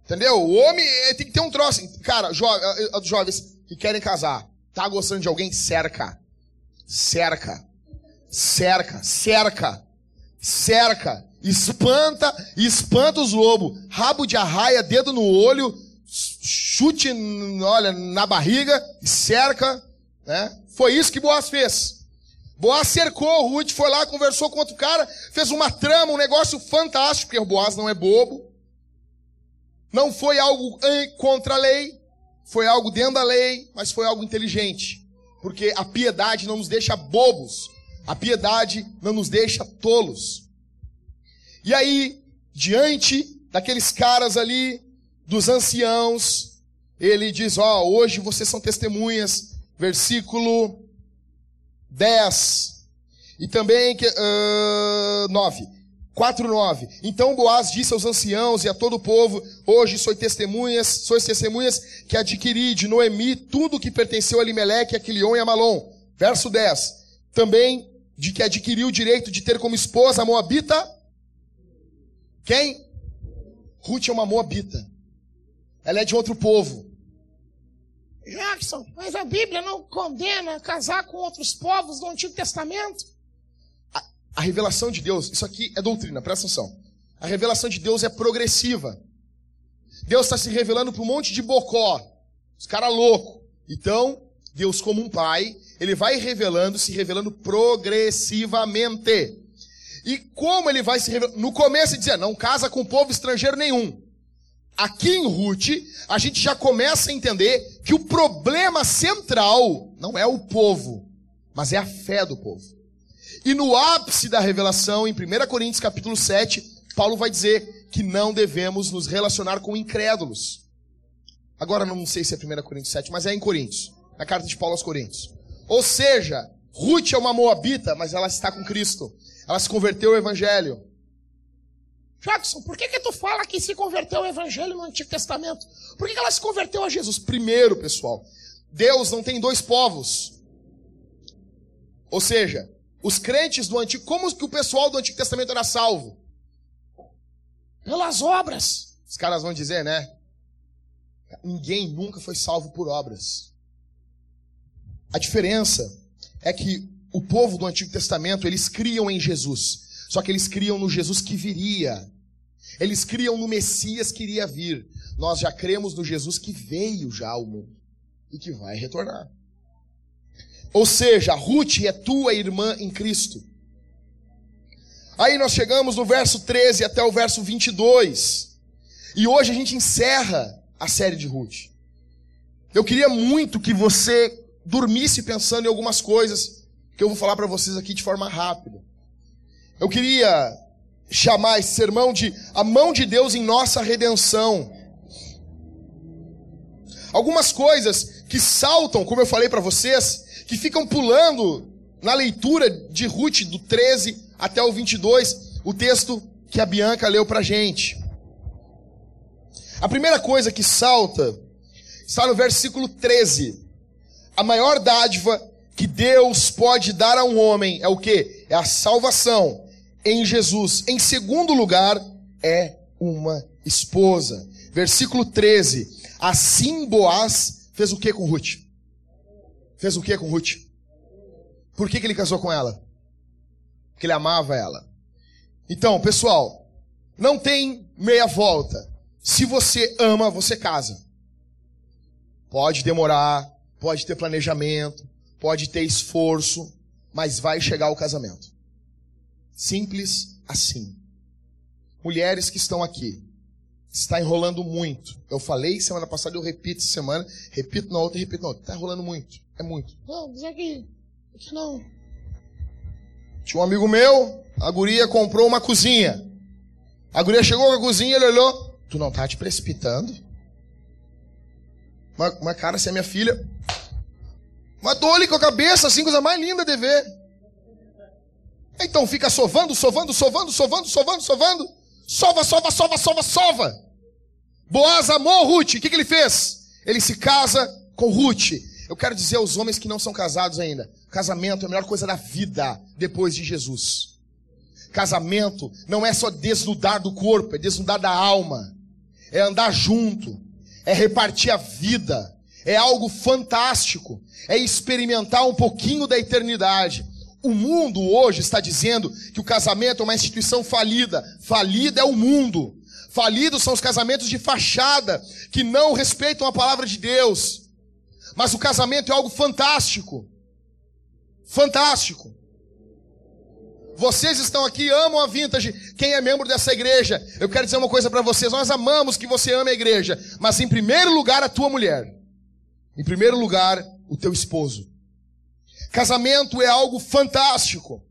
Entendeu? O homem tem que ter um troço. Cara, jo eh, eh, jovens que querem casar, tá gostando de alguém? Cerca. Cerca. Cerca. Cerca. Cerca. Espanta, espanta os lobos. Rabo de arraia, dedo no olho, chute, olha, na barriga, cerca, né? Foi isso que Boaz fez. Boaz cercou Ruth, foi lá, conversou com outro cara, fez uma trama, um negócio fantástico, porque Boaz não é bobo. Não foi algo contra a lei, foi algo dentro da lei, mas foi algo inteligente. Porque a piedade não nos deixa bobos, a piedade não nos deixa tolos. E aí, diante daqueles caras ali, dos anciãos, ele diz: Ó, oh, hoje vocês são testemunhas, versículo 10. E também uh, 9. 4:9. Então Boaz disse aos anciãos e a todo o povo: Hoje sois testemunhas, sois testemunhas que adquiri de Noemi tudo que pertenceu a Limeleque, a Quilion e a Malom. Verso 10. Também de que adquiriu o direito de ter como esposa a Moabita. Quem? Ruth é uma Moabita. Ela é de outro povo. Jackson, mas a Bíblia não condena casar com outros povos do Antigo Testamento? A revelação de Deus, isso aqui é doutrina, presta atenção. A revelação de Deus é progressiva. Deus está se revelando para um monte de bocó, os caras loucos. Então, Deus, como um pai, ele vai revelando, se revelando progressivamente. E como ele vai se revelar? No começo ele dizia, não casa com povo estrangeiro nenhum. Aqui em Ruth, a gente já começa a entender que o problema central não é o povo, mas é a fé do povo. E no ápice da revelação, em 1 Coríntios capítulo 7, Paulo vai dizer que não devemos nos relacionar com incrédulos. Agora não sei se é 1 Coríntios 7, mas é em Coríntios. Na carta de Paulo aos Coríntios. Ou seja, Ruth é uma moabita, mas ela está com Cristo. Ela se converteu ao Evangelho. Jackson, por que, que tu fala que se converteu ao Evangelho no Antigo Testamento? Por que, que ela se converteu a Jesus? Primeiro, pessoal, Deus não tem dois povos. Ou seja, os crentes do Antigo, como que o pessoal do Antigo Testamento era salvo? Pelas obras. Os caras vão dizer, né? Ninguém nunca foi salvo por obras. A diferença é que o povo do Antigo Testamento, eles criam em Jesus. Só que eles criam no Jesus que viria. Eles criam no Messias que iria vir. Nós já cremos no Jesus que veio já ao mundo e que vai retornar. Ou seja, Ruth é tua irmã em Cristo. Aí nós chegamos no verso 13 até o verso 22. E hoje a gente encerra a série de Ruth. Eu queria muito que você dormisse pensando em algumas coisas que eu vou falar para vocês aqui de forma rápida. Eu queria chamar esse sermão de a mão de Deus em nossa redenção. Algumas coisas que saltam, como eu falei para vocês, que ficam pulando na leitura de Ruth do 13 até o 22, o texto que a Bianca leu pra gente. A primeira coisa que salta está no versículo 13. A maior dádiva que Deus pode dar a um homem é o que? É a salvação em Jesus. Em segundo lugar, é uma esposa. Versículo 13. Assim Boaz fez o que com Ruth? Fez o que com Ruth? Por que, que ele casou com ela? Porque ele amava ela. Então, pessoal, não tem meia volta. Se você ama, você casa. Pode demorar, pode ter planejamento, pode ter esforço, mas vai chegar o casamento. Simples assim. Mulheres que estão aqui, está enrolando muito. Eu falei semana passada, eu repito essa semana, repito na outra, repito na outra. Está enrolando muito. É muito. Não, mas aqui, aqui não. Tinha um amigo meu, a guria comprou uma cozinha. A guria chegou com a cozinha, ele olhou. Tu não tá te precipitando? Mas, mas cara, se é minha filha. Matou-lhe com a cabeça, assim, coisa mais linda de ver. Então fica sovando, sovando, sovando, sovando, sovando, sovando. Sova, sova, sova, sova, sova. Boaz amou Ruth. O que, que ele fez? Ele se casa com Ruth. Eu quero dizer aos homens que não são casados ainda: casamento é a melhor coisa da vida depois de Jesus. Casamento não é só desnudar do corpo, é desnudar da alma, é andar junto, é repartir a vida, é algo fantástico, é experimentar um pouquinho da eternidade. O mundo hoje está dizendo que o casamento é uma instituição falida. Falida é o mundo. Falidos são os casamentos de fachada, que não respeitam a palavra de Deus. Mas o casamento é algo fantástico. Fantástico. Vocês estão aqui, amam a Vintage. Quem é membro dessa igreja? Eu quero dizer uma coisa para vocês. Nós amamos que você ame a igreja. Mas em primeiro lugar, a tua mulher. Em primeiro lugar, o teu esposo. Casamento é algo fantástico.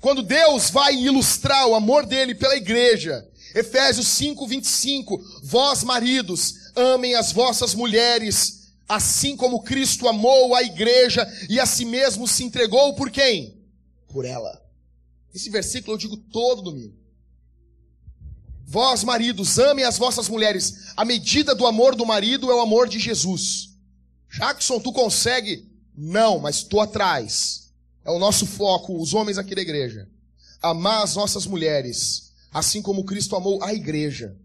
Quando Deus vai ilustrar o amor dele pela igreja, Efésios 5, 25, vós maridos, amem as vossas mulheres, assim como Cristo amou a igreja e a si mesmo se entregou por quem? Por ela. Esse versículo eu digo todo domingo. Vós maridos, amem as vossas mulheres. A medida do amor do marido é o amor de Jesus. Jackson, tu consegue não, mas estou atrás. É o nosso foco, os homens aqui da igreja. Amar as nossas mulheres, assim como Cristo amou a igreja.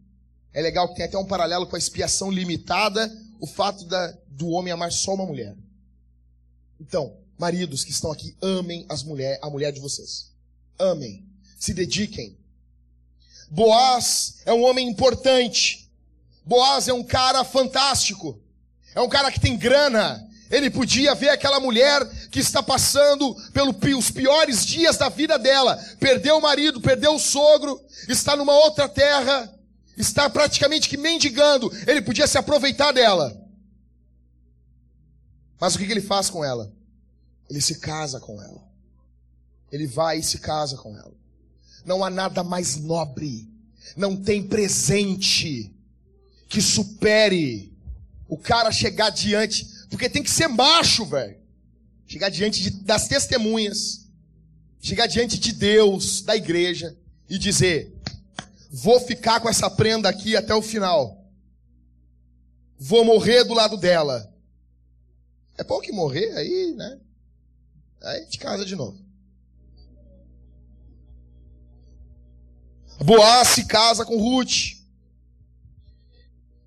É legal que tem até um paralelo com a expiação limitada, o fato da, do homem amar só uma mulher. Então, maridos que estão aqui, amem as mulher, a mulher de vocês. Amem. Se dediquem. Boaz é um homem importante. Boaz é um cara fantástico. É um cara que tem grana. Ele podia ver aquela mulher que está passando pelos piores dias da vida dela. Perdeu o marido, perdeu o sogro, está numa outra terra, está praticamente que mendigando. Ele podia se aproveitar dela. Mas o que, ele faz com ela? Ele se casa com ela. Ele vai e se casa com ela. Não há nada mais nobre. Não tem presente que supere o cara chegar diante porque tem que ser macho, velho. Chegar diante de, das testemunhas, chegar diante de Deus, da igreja, e dizer: Vou ficar com essa prenda aqui até o final. Vou morrer do lado dela. É pouco que morrer, aí, né? Aí de casa de novo. Boaz se casa com Ruth.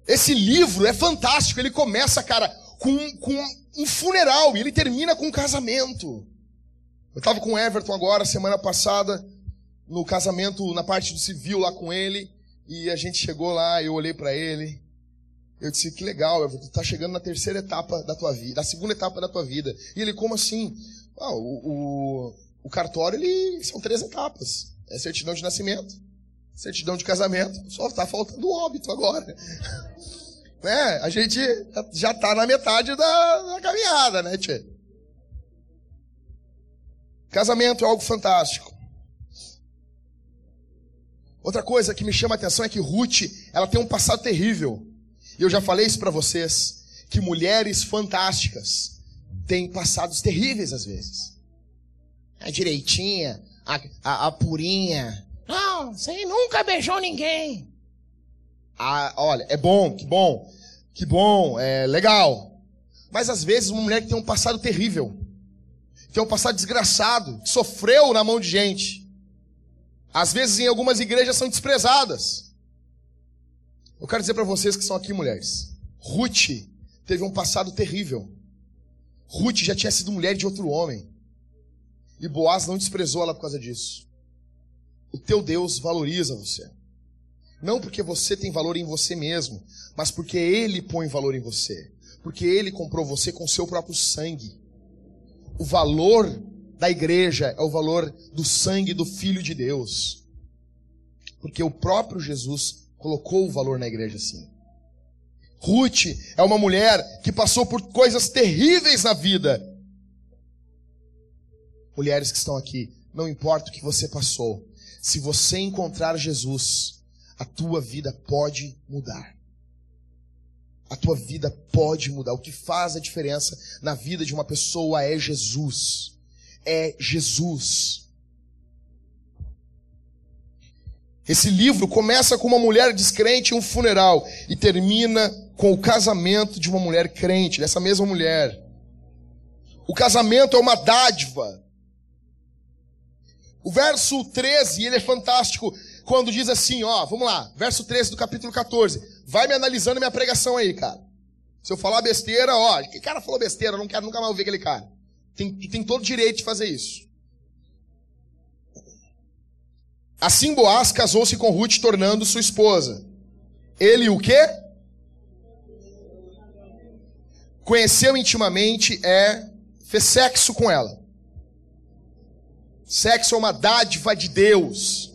Esse livro é fantástico. Ele começa, cara, com, com um funeral e ele termina com um casamento. Eu estava com o Everton agora, semana passada, no casamento, na parte do civil lá com ele, e a gente chegou lá, eu olhei para ele, Eu disse, que legal, tu tá chegando na terceira etapa da tua vida, na segunda etapa da tua vida. E ele, como assim? Ah, o, o, o cartório, ele são três etapas. É certidão de nascimento, certidão de casamento, só tá faltando o óbito agora. <laughs> né? A gente já tá na metade da, da caminhada, né, tchê? Casamento é algo fantástico. Outra coisa que me chama a atenção é que Ruth, ela tem um passado terrível. E eu já falei isso para vocês, que mulheres fantásticas têm passados terríveis às vezes. A direitinha, a, a, a purinha. Não, você nunca beijou ninguém. A, olha, é bom, que bom, que bom, é legal. Mas às vezes uma mulher que tem um passado terrível, tem um passado desgraçado, que sofreu na mão de gente. Às vezes em algumas igrejas são desprezadas. Eu quero dizer para vocês que são aqui mulheres. Ruth teve um passado terrível. Ruth já tinha sido mulher de outro homem. E Boaz não desprezou ela por causa disso. O teu Deus valoriza você. Não porque você tem valor em você mesmo, mas porque Ele põe valor em você. Porque Ele comprou você com seu próprio sangue. O valor da igreja é o valor do sangue do Filho de Deus. Porque o próprio Jesus colocou o valor na igreja assim. Ruth é uma mulher que passou por coisas terríveis na vida. Mulheres que estão aqui, não importa o que você passou, se você encontrar Jesus, a tua vida pode mudar. A tua vida pode mudar. O que faz a diferença na vida de uma pessoa é Jesus. É Jesus. Esse livro começa com uma mulher descrente em um funeral e termina com o casamento de uma mulher crente, dessa mesma mulher. O casamento é uma dádiva. O verso 13, ele é fantástico, quando diz assim, ó, vamos lá, verso 13 do capítulo 14. Vai me analisando minha pregação aí, cara. Se eu falar besteira, ó, que cara falou besteira, eu não quero nunca mais ouvir aquele cara. Tem, tem todo direito de fazer isso. Assim Boaz casou-se com Ruth, tornando sua esposa. Ele o quê? Conheceu intimamente, é, fez sexo com ela. Sexo é uma dádiva de Deus.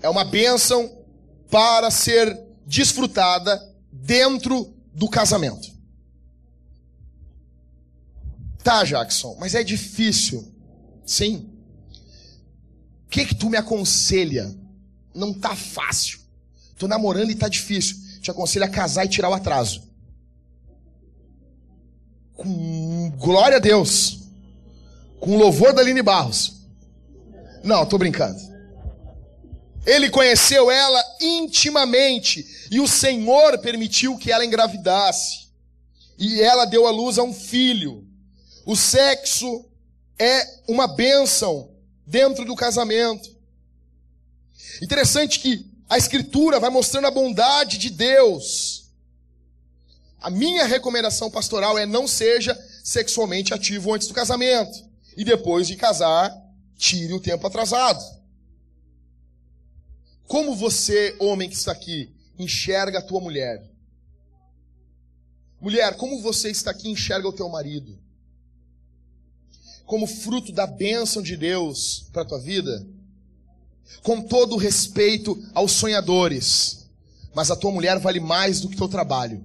É uma bênção para ser desfrutada dentro do casamento. Tá, Jackson, mas é difícil. Sim que que tu me aconselha? Não tá fácil. Tô namorando e tá difícil. Te aconselho a casar e tirar o atraso. Com glória a Deus. Com louvor da Aline Barros. Não, tô brincando. Ele conheceu ela intimamente e o Senhor permitiu que ela engravidasse. E ela deu à luz a um filho. O sexo é uma bênção dentro do casamento. Interessante que a Escritura vai mostrando a bondade de Deus. A minha recomendação pastoral é não seja sexualmente ativo antes do casamento. E depois de casar, tire o tempo atrasado. Como você, homem que está aqui, enxerga a tua mulher? Mulher, como você está aqui enxerga o teu marido? como fruto da bênção de Deus para a tua vida, com todo o respeito aos sonhadores, mas a tua mulher vale mais do que teu trabalho.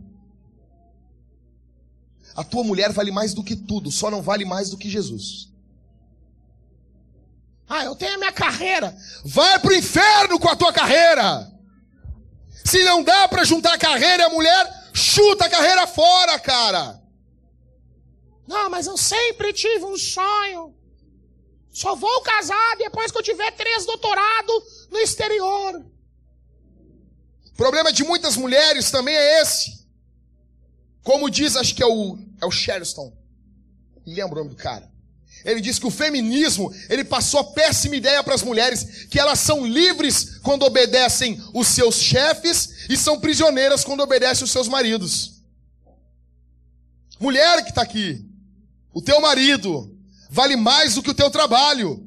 A tua mulher vale mais do que tudo, só não vale mais do que Jesus. Ah, eu tenho a minha carreira. Vai pro inferno com a tua carreira. Se não dá para juntar a carreira e a mulher, chuta a carreira fora, cara. Não, mas eu sempre tive um sonho. Só vou casar depois que eu tiver três doutorados no exterior. O problema de muitas mulheres também é esse. Como diz, acho que é o, é o Sherston. Lembra o nome do cara? Ele diz que o feminismo, ele passou a péssima ideia para as mulheres, que elas são livres quando obedecem os seus chefes e são prisioneiras quando obedecem os seus maridos. Mulher que está aqui, o teu marido vale mais do que o teu trabalho.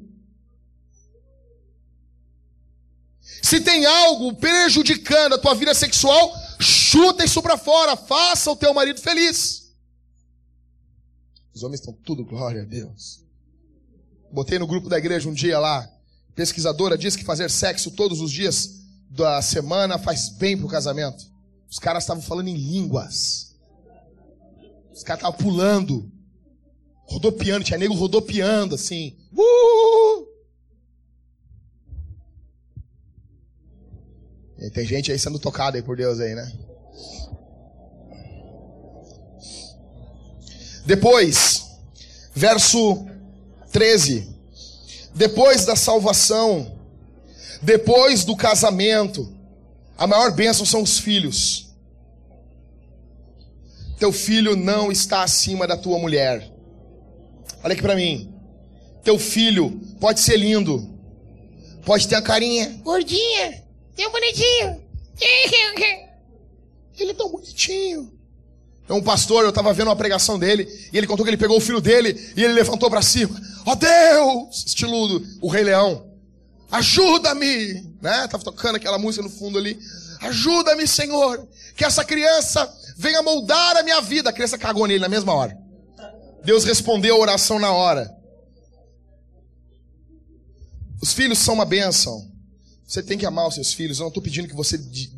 Se tem algo prejudicando a tua vida sexual, Chuta isso para fora, faça o teu marido feliz. Os homens estão tudo, glória a Deus. Botei no grupo da igreja um dia lá. Pesquisadora diz que fazer sexo todos os dias da semana faz bem pro casamento. Os caras estavam falando em línguas. Os caras estavam pulando. Rodopiando, tinha nego rodopiando assim. Uh! E tem gente aí sendo tocada aí por Deus aí, né? Depois, verso 13. Depois da salvação, depois do casamento, a maior bênção são os filhos. Teu filho não está acima da tua mulher. Olha aqui para mim. Teu filho pode ser lindo, pode ter a carinha Gordinha, tão bonitinho. Ele é tão bonitinho. Então, um pastor, eu estava vendo uma pregação dele, e ele contou que ele pegou o filho dele e ele levantou para cima. Ó oh, Deus! Estilo o Rei Leão. Ajuda-me! Né? Tava tocando aquela música no fundo ali. Ajuda-me, Senhor! Que essa criança venha moldar a minha vida. A criança cagou nele na mesma hora. Deus respondeu a oração na hora. Os filhos são uma bênção. Você tem que amar os seus filhos. Eu não estou pedindo que você de,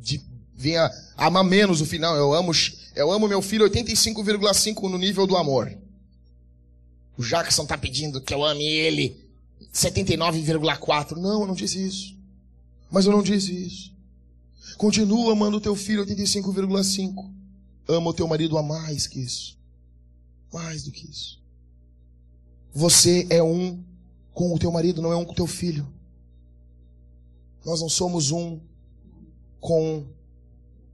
de, venha amar menos o filho. Não, eu amo, eu amo meu filho 85,5 no nível do amor. O Jackson está pedindo que eu ame ele 79,4. Não, eu não disse isso. Mas eu não disse isso. Continua amando o teu filho 85,5. Ama o teu marido a mais que isso. Mais do que isso. Você é um com o teu marido, não é um com o teu filho. Nós não somos um com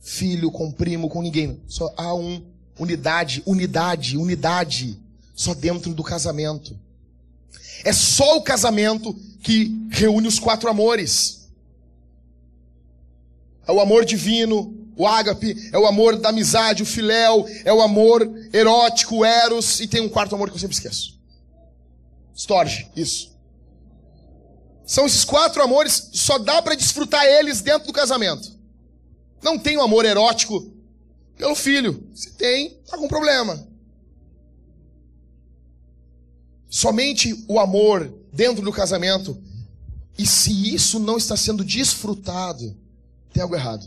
filho, com primo, com ninguém. Só há um unidade, unidade, unidade só dentro do casamento. É só o casamento que reúne os quatro amores. É o amor divino, o ágape, é o amor da amizade, o filéu, é o amor erótico, o eros, e tem um quarto amor que eu sempre esqueço. Storge, isso. São esses quatro amores, só dá para desfrutar eles dentro do casamento. Não tem o um amor erótico pelo filho. Se tem, tá com problema. Somente o amor dentro do casamento. E se isso não está sendo desfrutado, tem algo errado.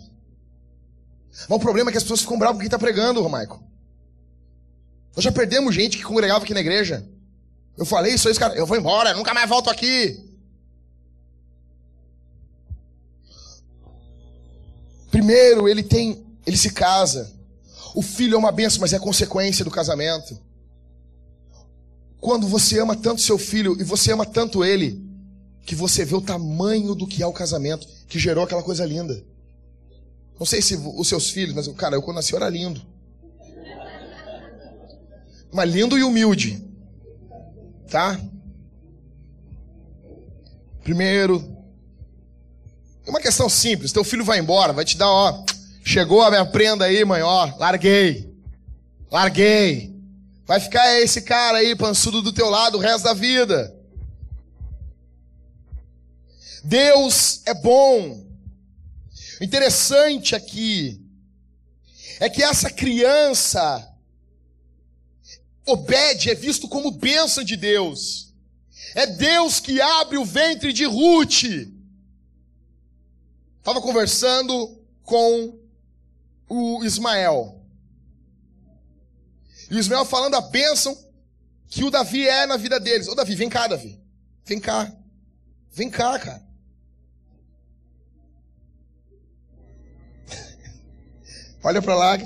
Mas o problema é que as pessoas ficam bravas com quem está pregando, Romaico. Nós já perdemos gente que congregava aqui na igreja. Eu falei isso aí, cara, eu vou embora, nunca mais volto aqui. Primeiro, ele tem, ele se casa. O filho é uma benção, mas é consequência do casamento. Quando você ama tanto seu filho e você ama tanto ele, que você vê o tamanho do que é o casamento, que gerou aquela coisa linda. Não sei se os seus filhos, mas, cara, eu quando nasci eu era lindo. Mas lindo e humilde. Tá? Primeiro, é uma questão simples. Teu filho vai embora, vai te dar, ó, chegou a minha prenda aí, mãe, ó, larguei. Larguei. Vai ficar esse cara aí, pançudo do teu lado o resto da vida. Deus é bom. O interessante aqui é que essa criança, Obed, é visto como bênção de Deus. É Deus que abre o ventre de Ruth. Estava conversando com o Ismael. E o Ismael falando a bênção que o Davi é na vida deles. Ô Davi, vem cá, Davi. Vem cá. Vem cá, cara. <laughs> Olha pra lá.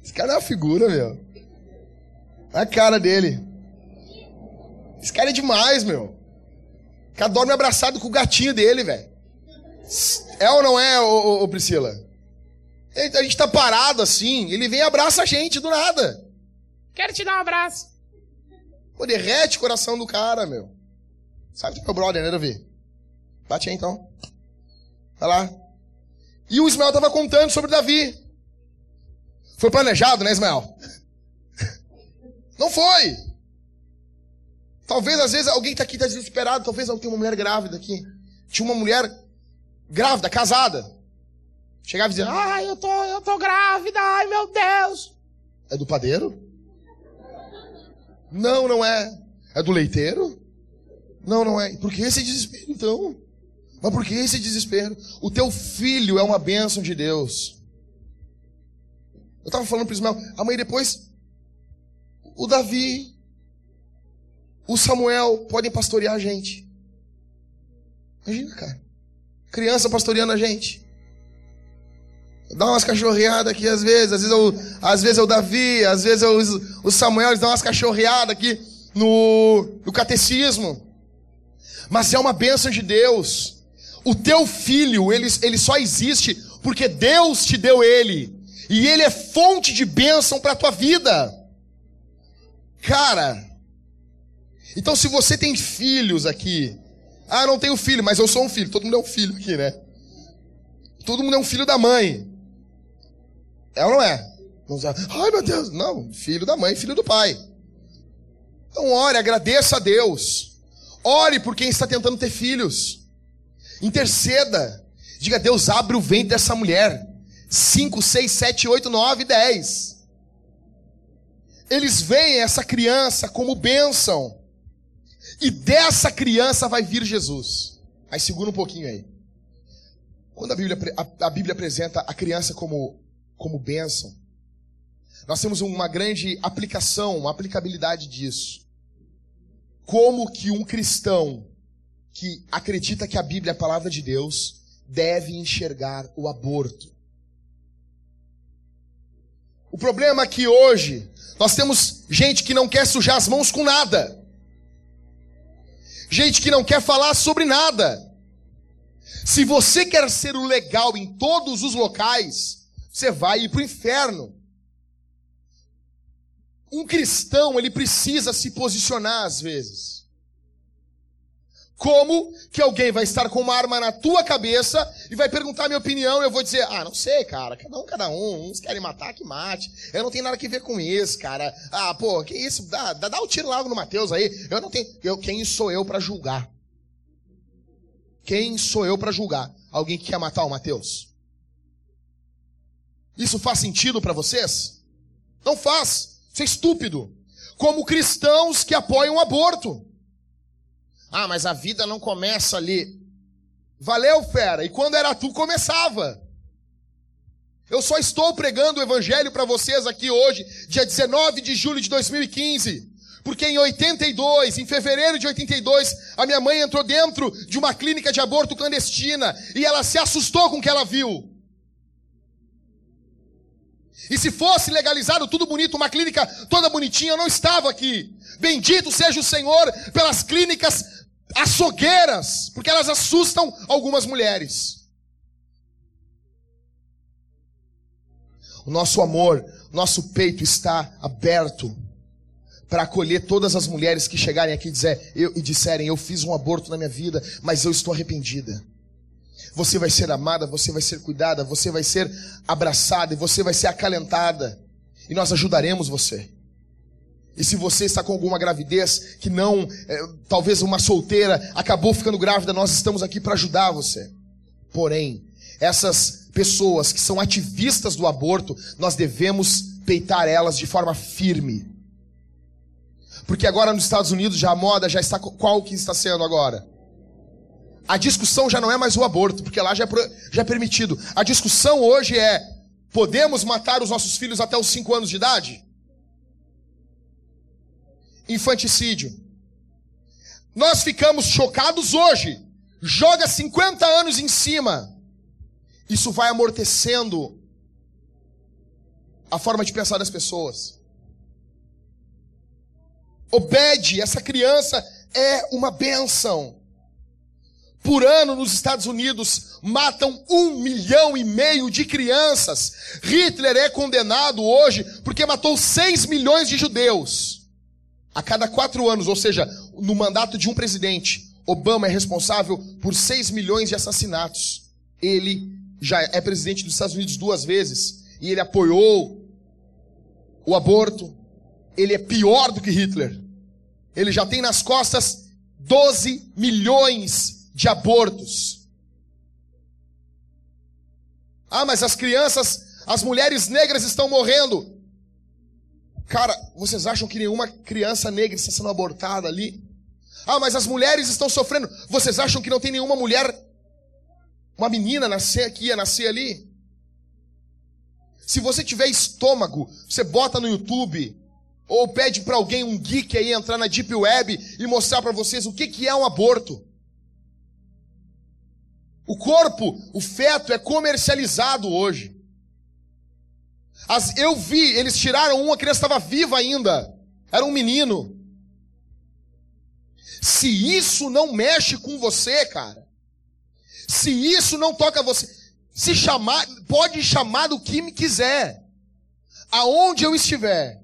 Esse cara é uma figura, meu. Olha a cara dele. Esse cara é demais, meu. O cara dorme abraçado com o gatinho dele, velho. É ou não é, ô, ô, Priscila? A gente tá parado assim, ele vem e abraça a gente do nada. Quero te dar um abraço. Pô, derrete o coração do cara, meu. Sabe que é meu brother, né, Davi? Bate aí então. Vai lá. E o Ismael tava contando sobre Davi. Foi planejado, né, Ismael? <laughs> Não foi. Talvez, às vezes, alguém tá aqui tá desesperado. Talvez tem uma mulher grávida aqui. Tinha uma mulher grávida, casada. Chegava ah, Ai, eu tô, eu tô grávida, ai meu Deus. é do padeiro? Não, não é. É do leiteiro? Não, não é. Por que esse desespero, então? Mas por que esse desespero? O teu filho é uma bênção de Deus. Eu estava falando para Ismael, amanhã depois, o Davi, o Samuel podem pastorear a gente. Imagina, cara. Criança pastoreando a gente. Dá umas cachorreadas aqui às vezes, às vezes o, às vezes o Davi, às vezes o, o Samuel, eles dão umas cachorreadas aqui no, no catecismo. Mas é uma bênção de Deus. O teu filho, ele, ele só existe porque Deus te deu ele. E ele é fonte de bênção para a tua vida. Cara, então se você tem filhos aqui, ah, não tenho filho, mas eu sou um filho. Todo mundo é um filho aqui, né? Todo mundo é um filho da mãe. É ou não é? Ai meu Deus, não, filho da mãe, filho do pai. Então ore, agradeça a Deus. Ore por quem está tentando ter filhos. Interceda. Diga, Deus, abre o ventre dessa mulher. 5, 6, 7, 8, 9, 10. Eles veem essa criança como bênção. E dessa criança vai vir Jesus. Aí segura um pouquinho aí. Quando a Bíblia, a, a Bíblia apresenta a criança como, como bênção, nós temos uma grande aplicação, uma aplicabilidade disso. Como que um cristão que acredita que a Bíblia é a palavra de Deus deve enxergar o aborto. O problema é que hoje nós temos gente que não quer sujar as mãos com nada. Gente que não quer falar sobre nada. Se você quer ser o legal em todos os locais, você vai ir para o inferno. Um cristão, ele precisa se posicionar às vezes. Como que alguém vai estar com uma arma na tua cabeça e vai perguntar a minha opinião e eu vou dizer, ah, não sei, cara, cada um, cada um, uns querem matar, que mate. Eu não tenho nada que ver com isso, cara. Ah, pô, que isso, dá, dá, dá o um tiro logo no Mateus aí. Eu não tenho, eu, quem sou eu para julgar? Quem sou eu para julgar? Alguém que quer matar o Mateus? Isso faz sentido para vocês? Não faz. Isso é estúpido. Como cristãos que apoiam o aborto. Ah, mas a vida não começa ali. Valeu, fera. E quando era tu, começava. Eu só estou pregando o evangelho para vocês aqui hoje, dia 19 de julho de 2015. Porque em 82, em fevereiro de 82, a minha mãe entrou dentro de uma clínica de aborto clandestina e ela se assustou com o que ela viu. E se fosse legalizado tudo bonito, uma clínica toda bonitinha, eu não estava aqui. Bendito seja o Senhor pelas clínicas açougueiras, porque elas assustam algumas mulheres. O nosso amor, nosso peito está aberto para acolher todas as mulheres que chegarem aqui e, dizer, eu, e disserem: Eu fiz um aborto na minha vida, mas eu estou arrependida. Você vai ser amada, você vai ser cuidada, você vai ser abraçada e você vai ser acalentada. E nós ajudaremos você. E se você está com alguma gravidez que não, é, talvez uma solteira acabou ficando grávida, nós estamos aqui para ajudar você. Porém, essas pessoas que são ativistas do aborto, nós devemos peitar elas de forma firme. Porque agora nos Estados Unidos já a moda já está qual que está sendo agora? A discussão já não é mais o aborto, porque lá já é, já é permitido. A discussão hoje é: podemos matar os nossos filhos até os 5 anos de idade? Infanticídio. Nós ficamos chocados hoje. Joga 50 anos em cima. Isso vai amortecendo a forma de pensar das pessoas. Obede, essa criança é uma benção. Por ano nos Estados Unidos matam um milhão e meio de crianças. Hitler é condenado hoje porque matou seis milhões de judeus. A cada quatro anos, ou seja, no mandato de um presidente, Obama é responsável por 6 milhões de assassinatos. Ele já é presidente dos Estados Unidos duas vezes e ele apoiou o aborto. Ele é pior do que Hitler. Ele já tem nas costas 12 milhões de abortos. Ah, mas as crianças, as mulheres negras estão morrendo. Cara, vocês acham que nenhuma criança negra está sendo abortada ali? Ah, mas as mulheres estão sofrendo. Vocês acham que não tem nenhuma mulher, uma menina nascer aqui, ia nascer ali? Se você tiver estômago, você bota no YouTube ou pede para alguém um geek aí entrar na deep web e mostrar para vocês o que que é um aborto. O corpo, o feto é comercializado hoje. As, eu vi, eles tiraram uma, a criança estava viva ainda. Era um menino. Se isso não mexe com você, cara, se isso não toca você, se chamar, pode chamar do que me quiser, aonde eu estiver.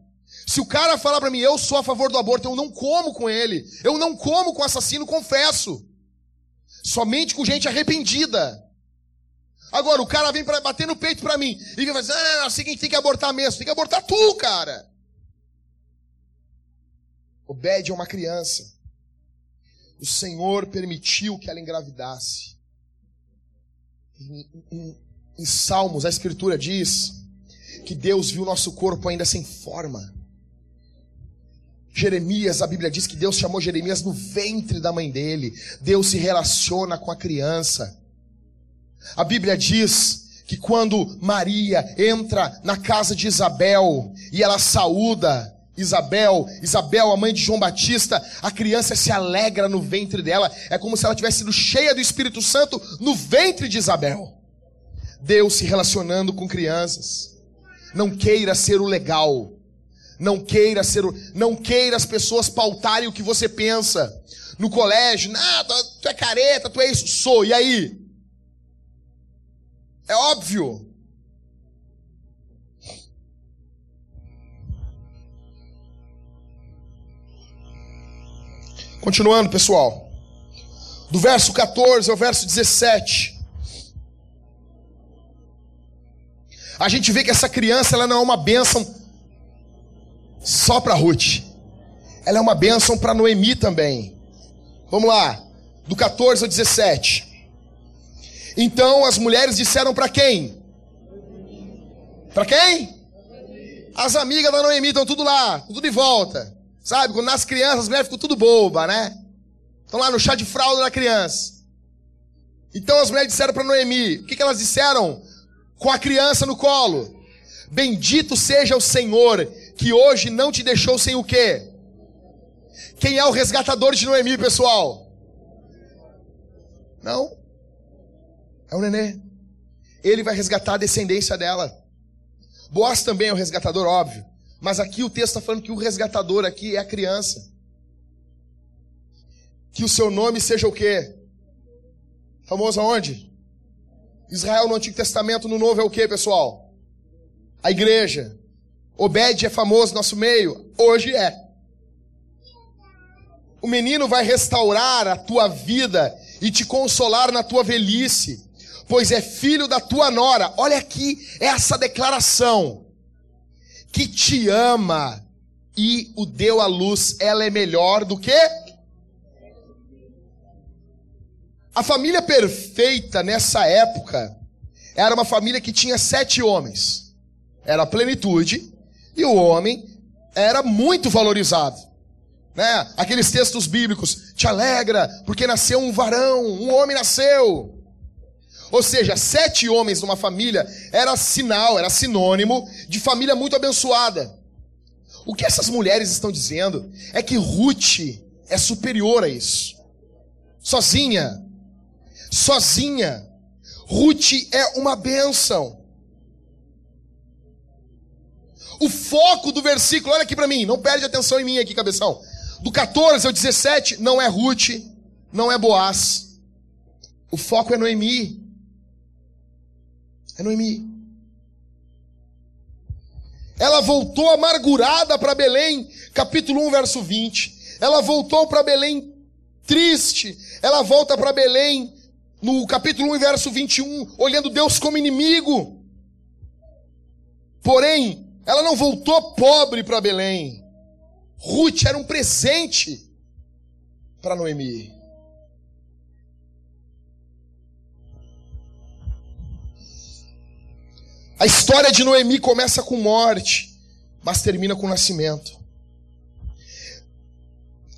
Se o cara falar para mim, eu sou a favor do aborto, eu não como com ele, eu não como com assassino, confesso. Somente com gente arrependida. Agora, o cara vem para bater no peito para mim e vem dizer, ah, não, é seguinte, tem que abortar mesmo, tem que abortar tu, cara. Obed é uma criança. O Senhor permitiu que ela engravidasse. Em, em, em Salmos, a Escritura diz que Deus viu nosso corpo ainda sem forma. Jeremias, a Bíblia diz que Deus chamou Jeremias no ventre da mãe dele. Deus se relaciona com a criança. A Bíblia diz que quando Maria entra na casa de Isabel e ela saúda Isabel, Isabel, a mãe de João Batista, a criança se alegra no ventre dela. É como se ela tivesse sido cheia do Espírito Santo no ventre de Isabel. Deus se relacionando com crianças. Não queira ser o legal. Não queira ser o, não queira as pessoas pautarem o que você pensa. No colégio, nada, tu é careta, tu é isso, sou. E aí? É óbvio. Continuando, pessoal. Do verso 14 ao verso 17. A gente vê que essa criança ela não é uma bênção só para Ruth. Ela é uma bênção para Noemi também. Vamos lá. Do 14 ao 17. Então as mulheres disseram para quem? Para quem? As amigas da Noemi estão tudo lá, tudo de volta. Sabe, quando nasce criança, as mulheres ficam tudo boba, né? Estão lá no chá de fralda da criança. Então as mulheres disseram para Noemi, o que, que elas disseram? Com a criança no colo. Bendito seja o Senhor, que hoje não te deixou sem o quê? Quem é o resgatador de Noemi, pessoal? Não. É o nenê. Ele vai resgatar a descendência dela. Boaz também é o resgatador, óbvio. Mas aqui o texto está falando que o resgatador aqui é a criança. Que o seu nome seja o quê? Famoso aonde? Israel no Antigo Testamento, no Novo é o quê, pessoal? A igreja. Obed é famoso no nosso meio? Hoje é. O menino vai restaurar a tua vida e te consolar na tua velhice pois é filho da tua nora. Olha aqui essa declaração. Que te ama e o deu à luz. Ela é melhor do que? A família perfeita nessa época era uma família que tinha sete homens. Era a plenitude e o homem era muito valorizado. Né? Aqueles textos bíblicos, te alegra porque nasceu um varão, um homem nasceu. Ou seja, sete homens numa família era sinal, era sinônimo de família muito abençoada. O que essas mulheres estão dizendo é que Ruth é superior a isso. Sozinha. Sozinha. Ruth é uma bênção. O foco do versículo, olha aqui para mim, não perde atenção em mim aqui, cabeção. Do 14 ao 17, não é Ruth, não é Boaz. O foco é Noemi. É Noemi. Ela voltou amargurada para Belém, capítulo 1, verso 20. Ela voltou para Belém triste. Ela volta para Belém no capítulo 1, verso 21, olhando Deus como inimigo. Porém, ela não voltou pobre para Belém. Ruth era um presente para Noemi. A história de Noemi começa com morte, mas termina com nascimento.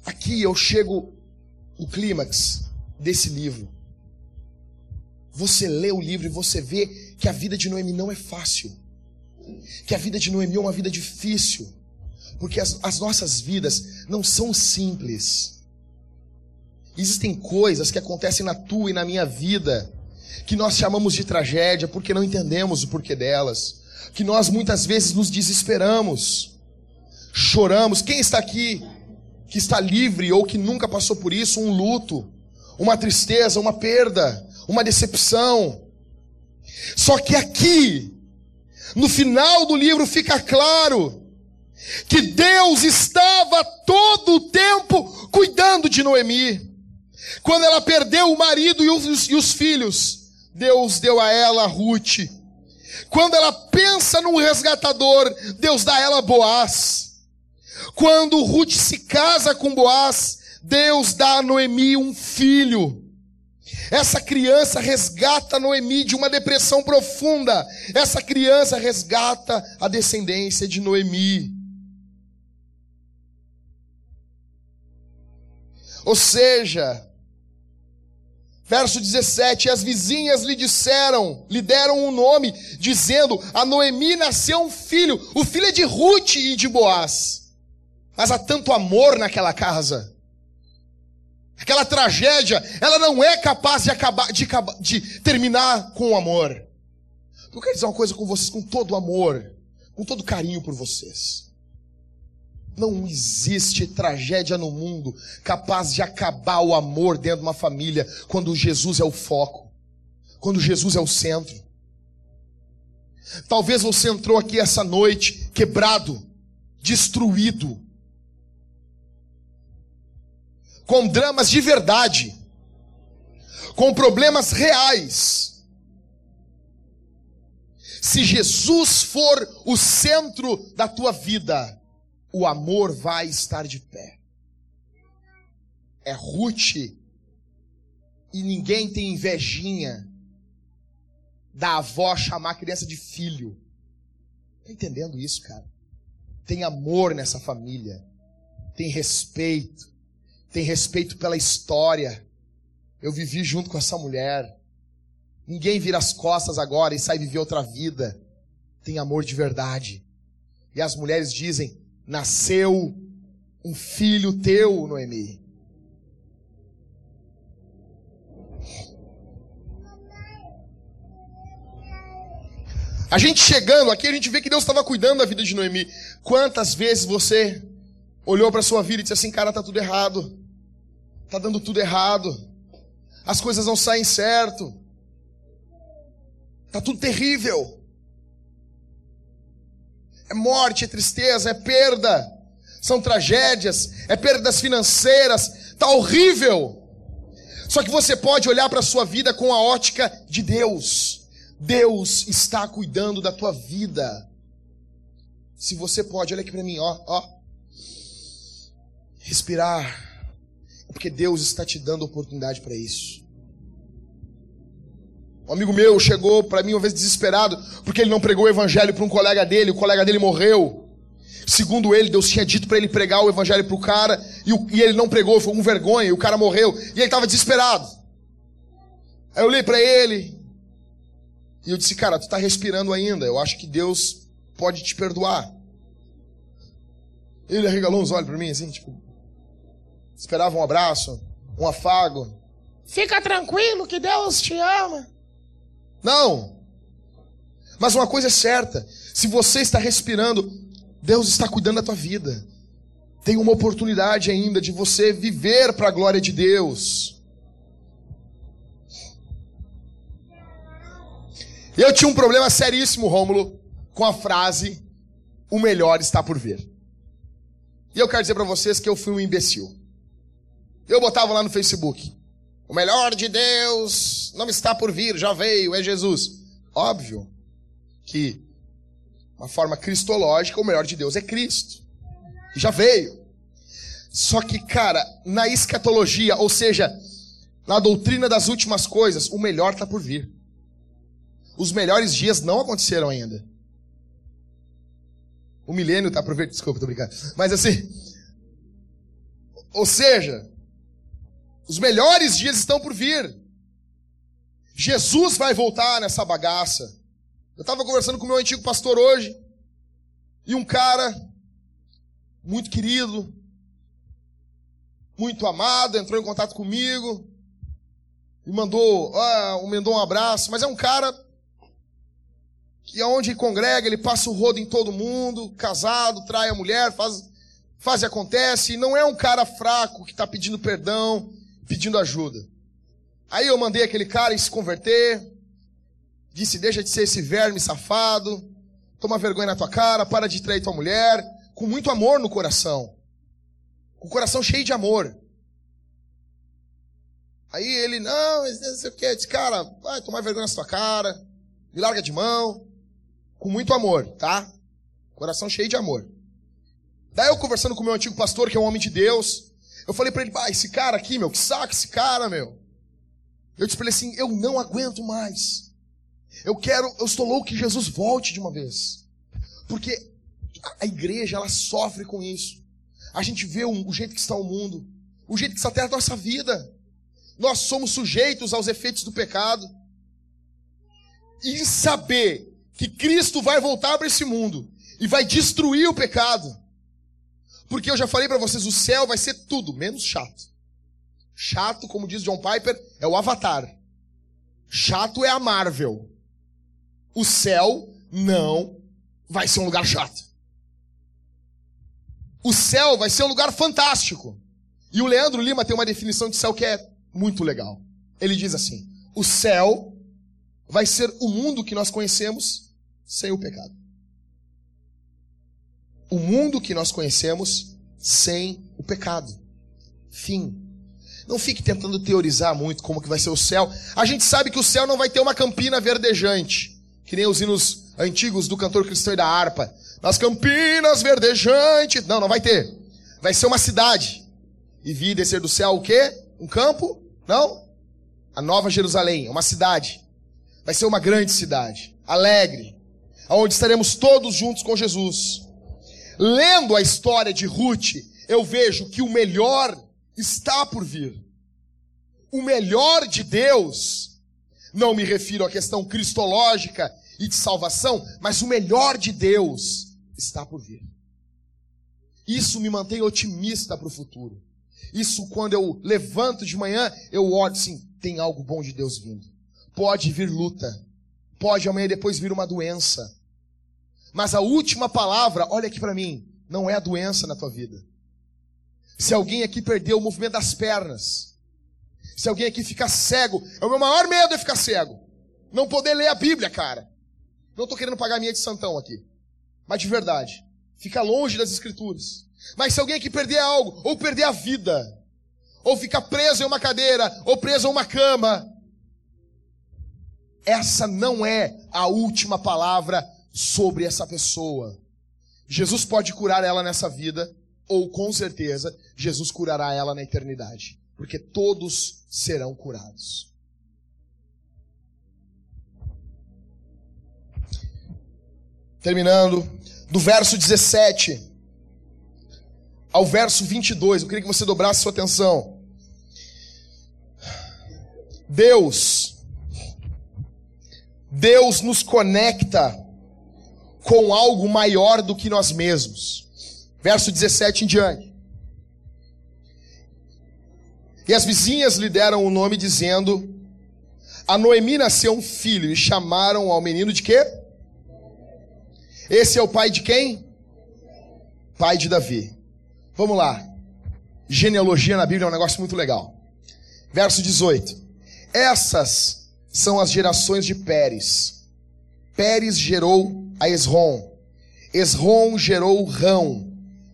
Aqui eu chego no clímax desse livro. Você lê o livro e você vê que a vida de Noemi não é fácil. Que a vida de Noemi é uma vida difícil. Porque as, as nossas vidas não são simples. Existem coisas que acontecem na tua e na minha vida que nós chamamos de tragédia porque não entendemos o porquê delas. Que nós muitas vezes nos desesperamos, choramos. Quem está aqui que está livre ou que nunca passou por isso? Um luto, uma tristeza, uma perda, uma decepção. Só que aqui, no final do livro, fica claro que Deus estava todo o tempo cuidando de Noemi. Quando ela perdeu o marido e os, e os filhos, Deus deu a ela Ruth. Quando ela pensa num resgatador, Deus dá a ela Boaz. Quando Ruth se casa com Boaz, Deus dá a Noemi um filho. Essa criança resgata Noemi de uma depressão profunda. Essa criança resgata a descendência de Noemi. Ou seja, Verso 17: As vizinhas lhe disseram, lhe deram um nome, dizendo: A Noemi nasceu um filho, o filho é de Ruth e de Boaz. Mas há tanto amor naquela casa. Aquela tragédia, ela não é capaz de acabar, de, de terminar com o amor. Eu quero dizer uma coisa com vocês, com todo amor, com todo carinho por vocês. Não existe tragédia no mundo capaz de acabar o amor dentro de uma família quando Jesus é o foco, quando Jesus é o centro. Talvez você entrou aqui essa noite quebrado, destruído, com dramas de verdade, com problemas reais. Se Jesus for o centro da tua vida, o amor vai estar de pé. É Ruth e ninguém tem invejinha da avó chamar a criança de filho. Tá entendendo isso, cara? Tem amor nessa família. Tem respeito. Tem respeito pela história. Eu vivi junto com essa mulher. Ninguém vira as costas agora e sai viver outra vida. Tem amor de verdade. E as mulheres dizem: nasceu um filho teu, Noemi. A gente chegando aqui, a gente vê que Deus estava cuidando da vida de Noemi. Quantas vezes você olhou para sua vida e disse assim, cara, tá tudo errado. Tá dando tudo errado. As coisas não saem certo. Tá tudo terrível é morte, é tristeza, é perda, são tragédias, é perdas financeiras, tá horrível. Só que você pode olhar para a sua vida com a ótica de Deus. Deus está cuidando da tua vida. Se você pode, olha aqui para mim, ó, ó. Respirar. É porque Deus está te dando oportunidade para isso. Um amigo meu chegou para mim uma vez desesperado porque ele não pregou o evangelho para um colega dele, o colega dele morreu. Segundo ele, Deus tinha dito para ele pregar o evangelho para o cara e, ele não pregou, foi com vergonha, e o cara morreu e ele estava desesperado. Aí eu olhei para ele e eu disse: Cara, tu está respirando ainda, eu acho que Deus pode te perdoar. Ele arregalou os olhos para mim assim, tipo, esperava um abraço, um afago. Fica tranquilo que Deus te ama. Não. Mas uma coisa é certa: se você está respirando, Deus está cuidando da tua vida. Tem uma oportunidade ainda de você viver para a glória de Deus. Eu tinha um problema seríssimo, Rômulo, com a frase: o melhor está por vir. E eu quero dizer para vocês que eu fui um imbecil. Eu botava lá no Facebook: o melhor de Deus não está por vir, já veio, é Jesus. Óbvio que, uma forma cristológica, o melhor de Deus é Cristo. Já veio. Só que, cara, na escatologia, ou seja, na doutrina das últimas coisas, o melhor está por vir. Os melhores dias não aconteceram ainda. O milênio tá por ver, desculpa, tô brincando. Mas assim, ou seja, os melhores dias estão por vir. Jesus vai voltar nessa bagaça. Eu estava conversando com o meu antigo pastor hoje, e um cara muito querido, muito amado, entrou em contato comigo, e mandou, ah, mandou um abraço, mas é um cara que aonde congrega, ele passa o rodo em todo mundo, casado, trai a mulher, faz, faz e acontece, e não é um cara fraco que está pedindo perdão, pedindo ajuda. Aí eu mandei aquele cara se converter, disse, deixa de ser esse verme safado, toma vergonha na tua cara, para de trair tua mulher, com muito amor no coração. Com o coração cheio de amor. Aí ele, não, não sei o que, disse, cara, vai tomar vergonha na tua cara, me larga de mão, com muito amor, tá? Coração cheio de amor. Daí eu conversando com o meu antigo pastor, que é um homem de Deus, eu falei para ele, ah, esse cara aqui, meu, que saco esse cara, meu. Eu disse pra ele assim, eu não aguento mais. Eu quero, eu estou louco que Jesus volte de uma vez. Porque a igreja, ela sofre com isso. A gente vê o, o jeito que está o mundo, o jeito que está até a nossa vida. Nós somos sujeitos aos efeitos do pecado. E saber que Cristo vai voltar para esse mundo e vai destruir o pecado. Porque eu já falei para vocês, o céu vai ser tudo menos chato. Chato, como diz John Piper, é o Avatar. Chato é a Marvel. O céu não vai ser um lugar chato. O céu vai ser um lugar fantástico. E o Leandro Lima tem uma definição de céu que é muito legal. Ele diz assim: o céu vai ser o mundo que nós conhecemos sem o pecado. O mundo que nós conhecemos sem o pecado. Fim. Não fique tentando teorizar muito como que vai ser o céu. A gente sabe que o céu não vai ter uma campina verdejante, que nem os hinos antigos do cantor cristão e da harpa. Nas campinas verdejantes. Não, não vai ter. Vai ser uma cidade. E vi descer do céu o quê? Um campo? Não. A Nova Jerusalém, uma cidade. Vai ser uma grande cidade, alegre, onde estaremos todos juntos com Jesus. Lendo a história de Ruth, eu vejo que o melhor está por vir. O melhor de Deus, não me refiro à questão cristológica e de salvação, mas o melhor de Deus está por vir. Isso me mantém otimista para o futuro. Isso quando eu levanto de manhã, eu olho assim, tem algo bom de Deus vindo. Pode vir luta. Pode amanhã depois vir uma doença. Mas a última palavra, olha aqui para mim, não é a doença na tua vida. Se alguém aqui perdeu o movimento das pernas, se alguém aqui ficar cego, é o meu maior medo é ficar cego. Não poder ler a Bíblia, cara. Não estou querendo pagar minha de santão aqui. Mas de verdade, fica longe das escrituras. Mas se alguém aqui perder algo, ou perder a vida, ou ficar preso em uma cadeira, ou preso em uma cama, essa não é a última palavra sobre essa pessoa. Jesus pode curar ela nessa vida, ou com certeza, Jesus curará ela na eternidade, porque todos serão curados. Terminando, do verso 17 ao verso 22, eu queria que você dobrasse sua atenção. Deus, Deus nos conecta com algo maior do que nós mesmos. Verso 17 em diante. E as vizinhas lhe deram o nome dizendo: A Noemi nasceu um filho e chamaram ao menino de quê? Esse é o pai de quem? Pai de Davi. Vamos lá. Genealogia na Bíblia é um negócio muito legal. Verso 18. Essas são as gerações de Pérez. Pérez gerou a Esrom. Esrom gerou Rão.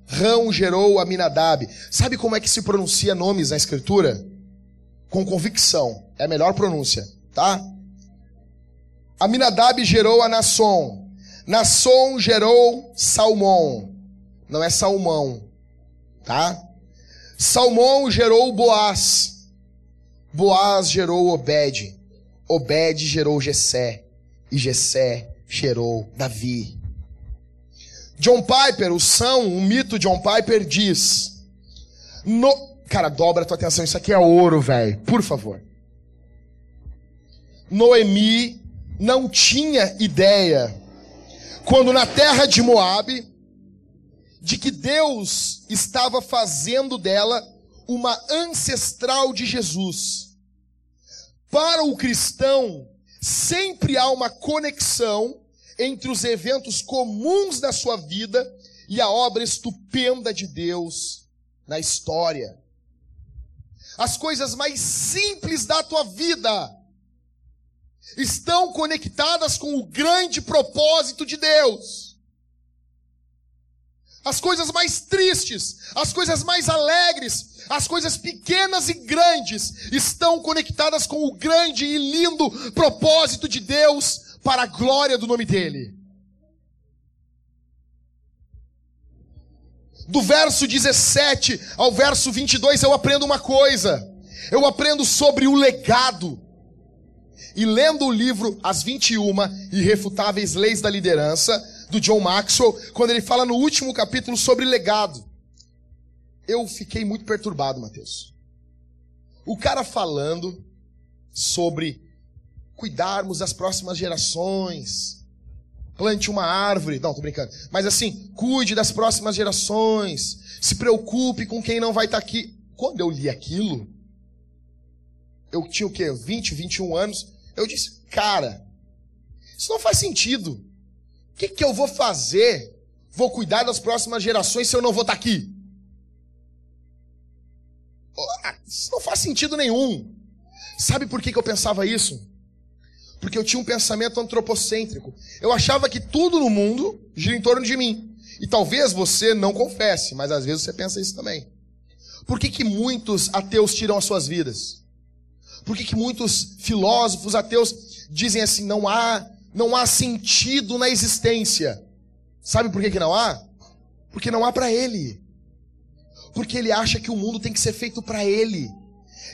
Rão gerou Aminadab. Sabe como é que se pronuncia nomes na escritura? Com convicção. É a melhor pronúncia, tá? Aminadab gerou a Nasson. Nasson gerou Salmão. Não é Salmão, tá? Salmão gerou Boaz. Boaz gerou Obed. Obed gerou Jessé. e Jessé gerou Davi. John Piper, o são, o mito John Piper diz: no... Cara, dobra a tua atenção, isso aqui é ouro, velho, por favor. Noemi não tinha ideia, quando na terra de Moabe, de que Deus estava fazendo dela uma ancestral de Jesus. Para o cristão, sempre há uma conexão entre os eventos comuns da sua vida e a obra estupenda de Deus na história. As coisas mais simples da tua vida estão conectadas com o grande propósito de Deus. As coisas mais tristes, as coisas mais alegres, as coisas pequenas e grandes estão conectadas com o grande e lindo propósito de Deus para a glória do nome dEle. Do verso 17 ao verso 22 eu aprendo uma coisa. Eu aprendo sobre o legado. E lendo o livro As 21 Irrefutáveis Leis da Liderança, do John Maxwell, quando ele fala no último capítulo sobre legado. Eu fiquei muito perturbado, Mateus. O cara falando sobre cuidarmos das próximas gerações. Plante uma árvore. Não, tô brincando. Mas assim, cuide das próximas gerações. Se preocupe com quem não vai estar tá aqui. Quando eu li aquilo, eu tinha o quê? 20, 21 anos. Eu disse, cara, isso não faz sentido. O que, que eu vou fazer? Vou cuidar das próximas gerações se eu não vou estar aqui? Isso não faz sentido nenhum. Sabe por que, que eu pensava isso? Porque eu tinha um pensamento antropocêntrico. Eu achava que tudo no mundo gira em torno de mim. E talvez você não confesse, mas às vezes você pensa isso também. Por que, que muitos ateus tiram as suas vidas? Por que, que muitos filósofos ateus dizem assim, não há, não há sentido na existência? Sabe por que, que não há? Porque não há para ele. Porque ele acha que o mundo tem que ser feito para ele.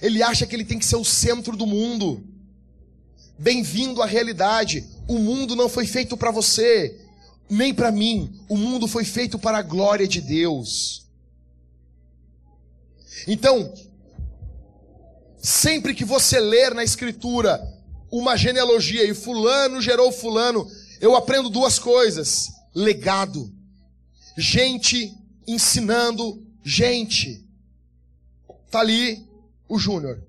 Ele acha que ele tem que ser o centro do mundo. Bem-vindo à realidade. O mundo não foi feito para você, nem para mim. O mundo foi feito para a glória de Deus. Então, Sempre que você ler na Escritura uma genealogia e Fulano gerou Fulano, eu aprendo duas coisas: legado, gente ensinando gente. Tá ali o Júnior.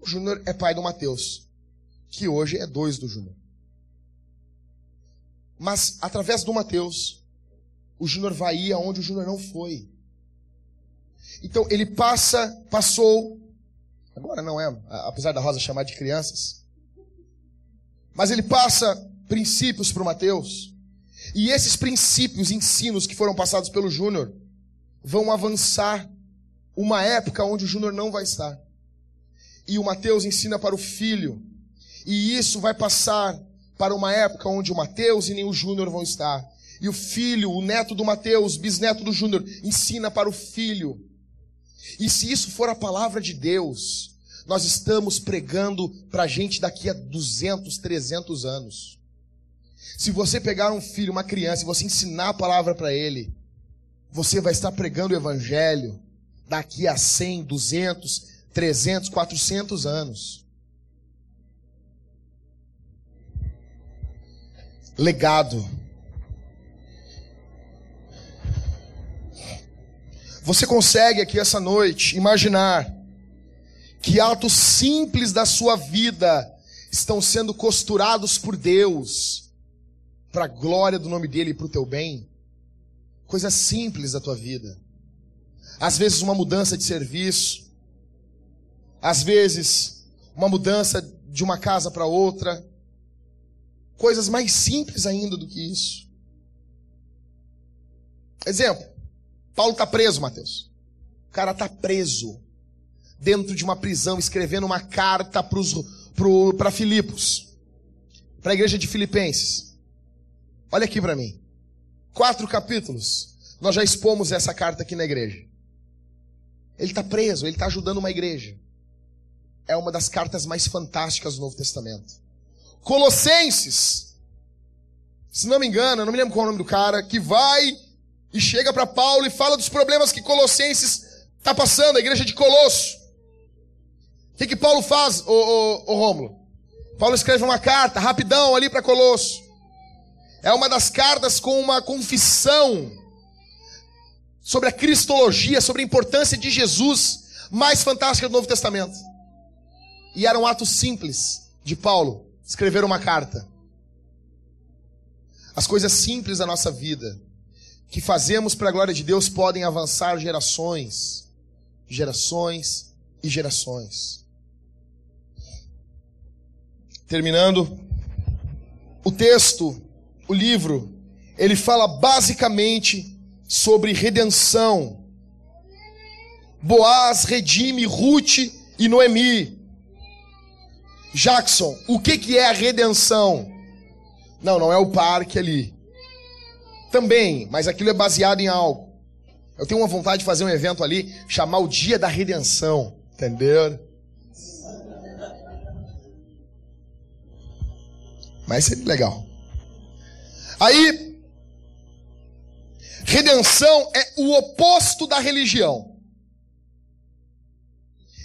O Júnior é pai do Mateus, que hoje é dois do Júnior. Mas através do Mateus, o Júnior vai ir aonde o Júnior não foi. Então ele passa, passou Agora não é, apesar da Rosa chamar de crianças. Mas ele passa princípios para o Mateus. E esses princípios, ensinos que foram passados pelo Júnior, vão avançar uma época onde o Júnior não vai estar. E o Mateus ensina para o filho. E isso vai passar para uma época onde o Mateus e nem o Júnior vão estar. E o filho, o neto do Mateus, bisneto do Júnior, ensina para o filho. E se isso for a palavra de Deus, nós estamos pregando para a gente daqui a 200, 300 anos. Se você pegar um filho, uma criança, e você ensinar a palavra para ele, você vai estar pregando o evangelho daqui a 100, 200, 300, 400 anos. Legado. Você consegue aqui essa noite imaginar que atos simples da sua vida estão sendo costurados por Deus para a glória do nome dele e para o teu bem. Coisas simples da tua vida. Às vezes uma mudança de serviço, às vezes uma mudança de uma casa para outra. Coisas mais simples ainda do que isso. Exemplo, Paulo está preso, Mateus. O cara está preso dentro de uma prisão, escrevendo uma carta para Filipos, para a igreja de Filipenses. Olha aqui para mim. Quatro capítulos. Nós já expomos essa carta aqui na igreja. Ele está preso, ele está ajudando uma igreja. É uma das cartas mais fantásticas do Novo Testamento. Colossenses. Se não me engano, eu não me lembro qual é o nome do cara, que vai e chega para Paulo e fala dos problemas que Colossenses está passando, a igreja de Colosso. O que, que Paulo faz, ô, ô, ô Rômulo? Paulo escreve uma carta, rapidão, ali para Colosso. É uma das cartas com uma confissão sobre a cristologia, sobre a importância de Jesus, mais fantástica do Novo Testamento. E era um ato simples de Paulo escrever uma carta. As coisas simples da nossa vida, que fazemos para a glória de Deus, podem avançar gerações, gerações e gerações. Terminando, o texto, o livro, ele fala basicamente sobre redenção. Boaz redime Ruth e Noemi. Jackson, o que, que é a redenção? Não, não é o parque ali. Também, mas aquilo é baseado em algo. Eu tenho uma vontade de fazer um evento ali, chamar o Dia da Redenção. Entendeu? Mas seria legal. Aí, redenção é o oposto da religião.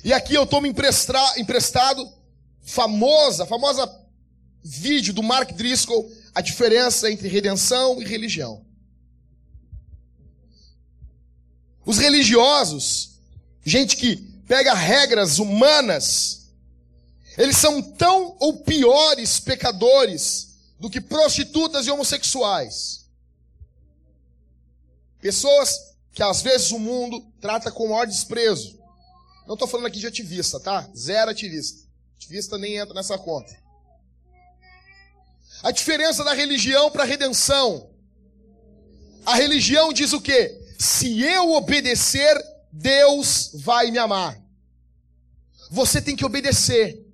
E aqui eu me emprestado, famosa, famosa vídeo do Mark Driscoll, a diferença entre redenção e religião. Os religiosos, gente que pega regras humanas, eles são tão ou piores pecadores do que prostitutas e homossexuais. Pessoas que às vezes o mundo trata com o maior desprezo. Não estou falando aqui de ativista, tá? Zero ativista. Ativista nem entra nessa conta. A diferença da religião para a redenção. A religião diz o quê? Se eu obedecer, Deus vai me amar. Você tem que obedecer.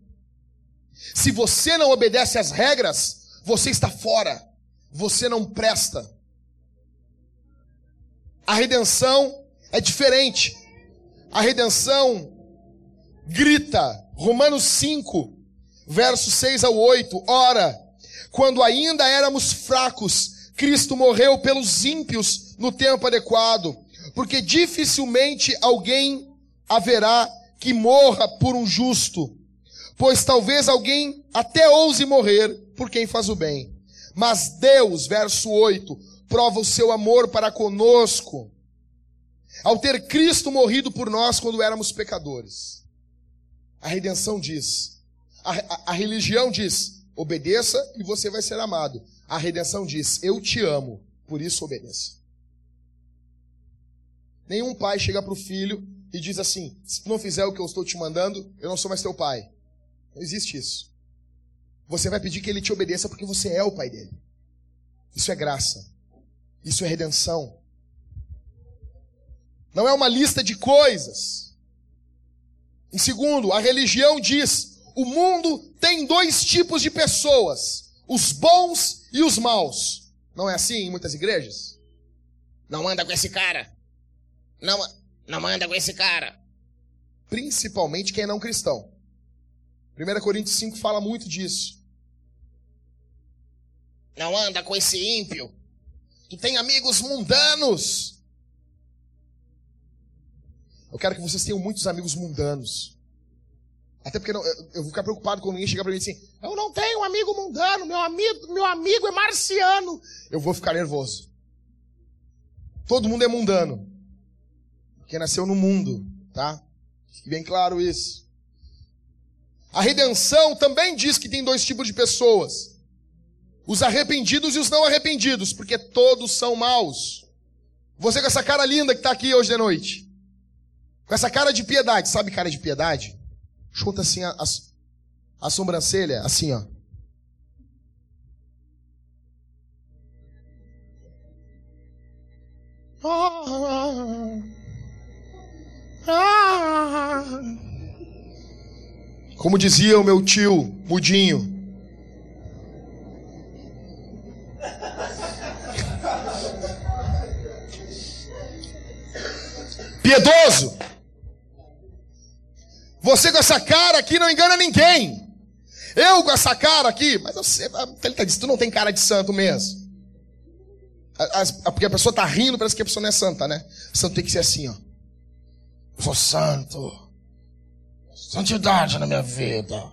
Se você não obedece às regras, você está fora. Você não presta. A redenção é diferente. A redenção grita, Romanos 5, versos 6 ao 8. Ora, quando ainda éramos fracos, Cristo morreu pelos ímpios no tempo adequado, porque dificilmente alguém haverá que morra por um justo, pois talvez alguém até ouse morrer por quem faz o bem. Mas Deus, verso 8, prova o seu amor para conosco, ao ter Cristo morrido por nós quando éramos pecadores. A redenção diz, a, a, a religião diz, Obedeça e você vai ser amado. A redenção diz: Eu te amo, por isso obedeça. Nenhum pai chega para o filho e diz assim: Se tu não fizer o que eu estou te mandando, eu não sou mais teu pai. Não existe isso. Você vai pedir que ele te obedeça porque você é o pai dele. Isso é graça. Isso é redenção. Não é uma lista de coisas. Em segundo, a religião diz: o mundo tem dois tipos de pessoas: os bons e os maus. Não é assim em muitas igrejas? Não anda com esse cara. Não, não anda com esse cara. Principalmente quem é não cristão. 1 Coríntios 5 fala muito disso. Não anda com esse ímpio. Tu tem amigos mundanos. Eu quero que vocês tenham muitos amigos mundanos. Até porque não, eu vou ficar preocupado quando ninguém chegar para mim assim, eu não tenho um amigo mundano, meu amigo, meu amigo é marciano. Eu vou ficar nervoso. Todo mundo é mundano. Porque nasceu no mundo, tá? Fique bem claro isso. A redenção também diz que tem dois tipos de pessoas. Os arrependidos e os não arrependidos, porque todos são maus. Você com essa cara linda que está aqui hoje de noite. Com essa cara de piedade, sabe cara de piedade? Chuta assim a, a, a sobrancelha, assim, ó. Como dizia o meu tio, Mudinho. Piedoso. Você com essa cara aqui não engana ninguém. Eu com essa cara aqui, mas você, ele tá dizendo, tu não tem cara de santo mesmo. porque a pessoa tá rindo, parece que a pessoa não é santa, né? Santo tem que ser assim, ó. Eu sou santo. Santidade na minha vida.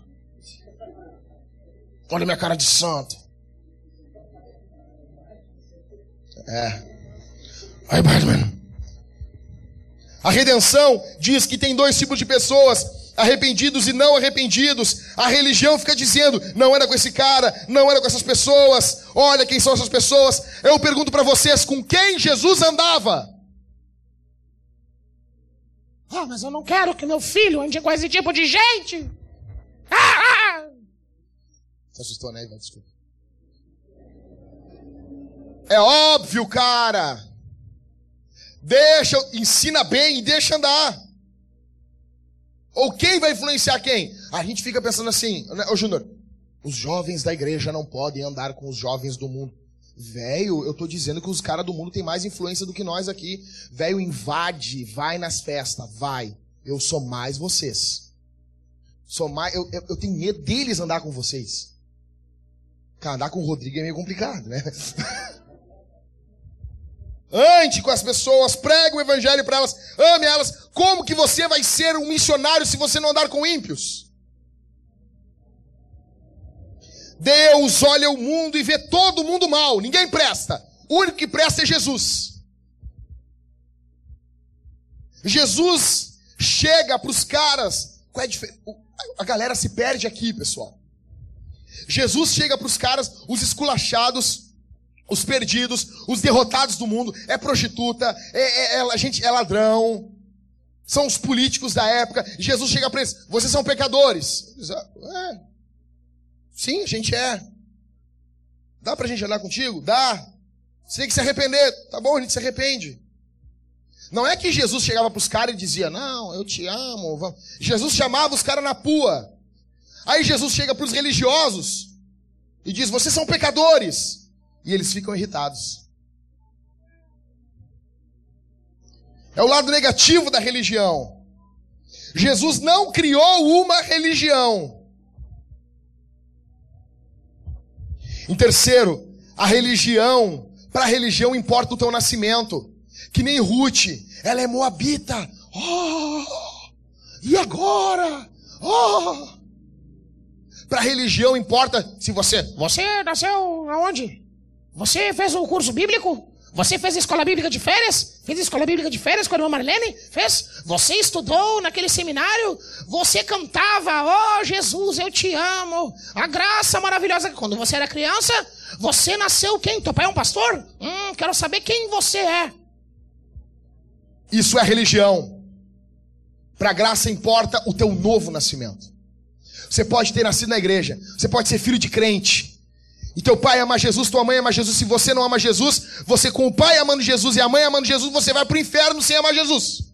Olha minha cara de santo. É. Aí, Batman. A redenção diz que tem dois tipos de pessoas, arrependidos e não arrependidos. A religião fica dizendo: não era com esse cara, não era com essas pessoas. Olha quem são essas pessoas. Eu pergunto para vocês: com quem Jesus andava? Ah, mas eu não quero que meu filho ande com esse tipo de gente. Ah, ah. Você assustou, né? Desculpa. É óbvio, cara. Deixa, ensina bem e deixa andar. Ou quem vai influenciar quem? A gente fica pensando assim, né, ô Júnior, os jovens da igreja não podem andar com os jovens do mundo. Velho, eu tô dizendo que os caras do mundo têm mais influência do que nós aqui. Velho, invade, vai nas festas, vai. Eu sou mais vocês. Sou mais, eu, eu, eu tenho medo deles andar com vocês. Cara, andar com o Rodrigo é meio complicado, né? <laughs> Ande com as pessoas, pregue o evangelho para elas, ame elas. Como que você vai ser um missionário se você não andar com ímpios? Deus olha o mundo e vê todo mundo mal, ninguém presta. O único que presta é Jesus. Jesus chega para os caras. Qual é a, a galera se perde aqui, pessoal. Jesus chega para os caras, os esculachados, os perdidos, os derrotados do mundo, é prostituta, é, é, é, gente, é ladrão, são os políticos da época. Jesus chega para eles: vocês são pecadores. É. Sim, a gente é. Dá para a gente andar contigo? Dá. Você tem que se arrepender. Tá bom, a gente se arrepende. Não é que Jesus chegava para os caras e dizia: Não, eu te amo. Vamos. Jesus chamava os caras na pua. Aí Jesus chega para os religiosos e diz: Vocês são pecadores. E eles ficam irritados. É o lado negativo da religião. Jesus não criou uma religião. Em terceiro, a religião, para a religião importa o teu nascimento. Que nem Ruth, ela é moabita. Oh! E agora? Oh! Para a religião importa se você. Você nasceu aonde? Você fez o curso bíblico? Você fez a escola bíblica de férias? Fez a escola bíblica de férias com a irmã Marlene? Fez? Você estudou naquele seminário? Você cantava, oh Jesus, eu te amo. A graça maravilhosa. Quando você era criança, você nasceu quem? Teu pai é um pastor? Hum, quero saber quem você é. Isso é religião. Para a graça importa o teu novo nascimento. Você pode ter nascido na igreja. Você pode ser filho de crente. E teu pai ama Jesus, tua mãe ama Jesus. Se você não ama Jesus, você com o pai amando Jesus e a mãe amando Jesus, você vai para o inferno sem amar Jesus.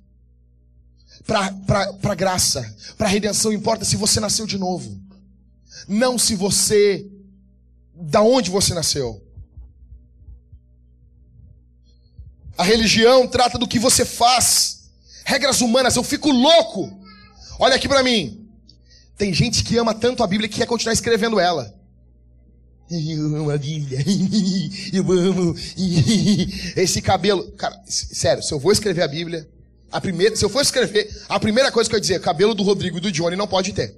Para graça, para redenção, importa se você nasceu de novo. Não se você. Da onde você nasceu. A religião trata do que você faz. Regras humanas, eu fico louco. Olha aqui para mim. Tem gente que ama tanto a Bíblia que quer continuar escrevendo ela. <laughs> Eu amo a Bíblia. Eu amo. Esse cabelo. Cara, sério, se eu vou escrever a Bíblia, a primeira, se eu for escrever, a primeira coisa que eu ia dizer, cabelo do Rodrigo e do Johnny não pode ter.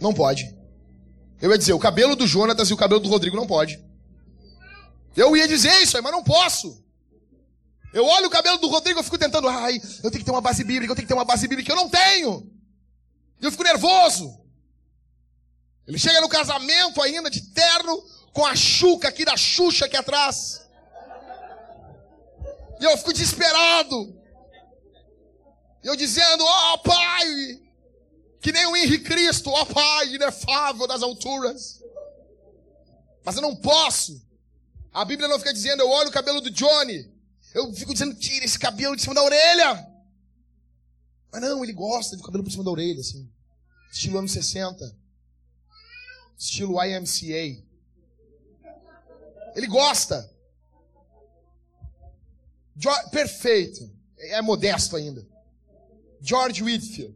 Não pode. Eu ia dizer, o cabelo do Jonatas e o cabelo do Rodrigo não pode. Eu ia dizer isso aí, mas não posso. Eu olho o cabelo do Rodrigo, eu fico tentando, ai, eu tenho que ter uma base bíblica, eu tenho que ter uma base bíblica, eu não tenho. Eu fico nervoso. Ele chega no casamento ainda de terno, com a chuca aqui da Xuxa aqui atrás. E eu fico desesperado. Eu dizendo, ó oh, Pai, que nem o Henrique Cristo, ó oh, Pai, inefável das alturas. Mas eu não posso. A Bíblia não fica dizendo, eu olho o cabelo do Johnny. Eu fico dizendo, tira esse cabelo de cima da orelha. Mas não, ele gosta de cabelo por cima da orelha, assim. Estilo anos 60 estilo YMCA. Ele gosta. perfeito. É modesto ainda. George Whitfield.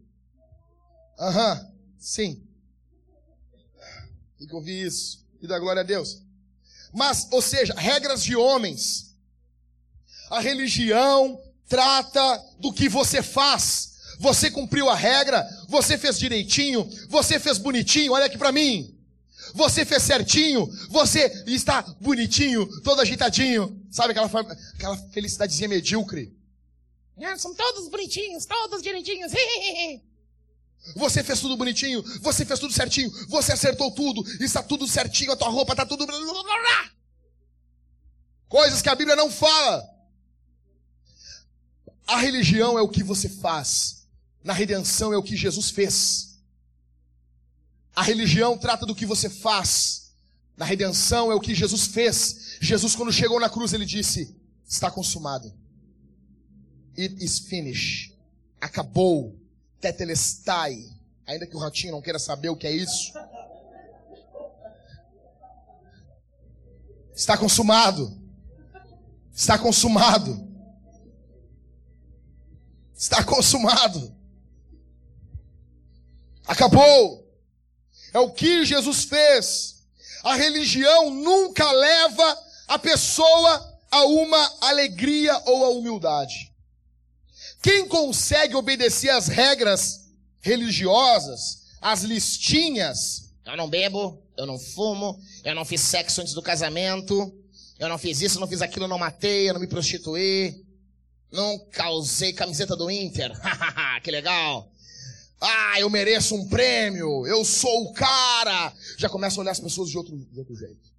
Aham, sim. Tem que ouvir isso. E dar glória a Deus. Mas, ou seja, regras de homens. A religião trata do que você faz. Você cumpriu a regra, você fez direitinho, você fez bonitinho, olha aqui para mim. Você fez certinho, você está bonitinho, todo ajeitadinho. Sabe aquela, aquela felicidadezinha medíocre? É, são todos bonitinhos, todos direitinhos. <laughs> Você fez tudo bonitinho, você fez tudo certinho, você acertou tudo, está tudo certinho, a tua roupa está tudo. Coisas que a Bíblia não fala. A religião é o que você faz, na redenção é o que Jesus fez. A religião trata do que você faz, na redenção é o que Jesus fez. Jesus, quando chegou na cruz, ele disse: Está consumado. It is finished. Acabou tetelestai, ainda que o ratinho não queira saber o que é isso. Está consumado. Está consumado. Está consumado. Acabou. É o que Jesus fez. A religião nunca leva a pessoa a uma alegria ou a humildade. Quem consegue obedecer às regras religiosas, às listinhas, eu não bebo, eu não fumo, eu não fiz sexo antes do casamento, eu não fiz isso, não fiz aquilo, não matei, eu não me prostituí, não causei camiseta do Inter, <laughs> que legal. Ah, eu mereço um prêmio, eu sou o cara. Já começa a olhar as pessoas de outro, de outro jeito.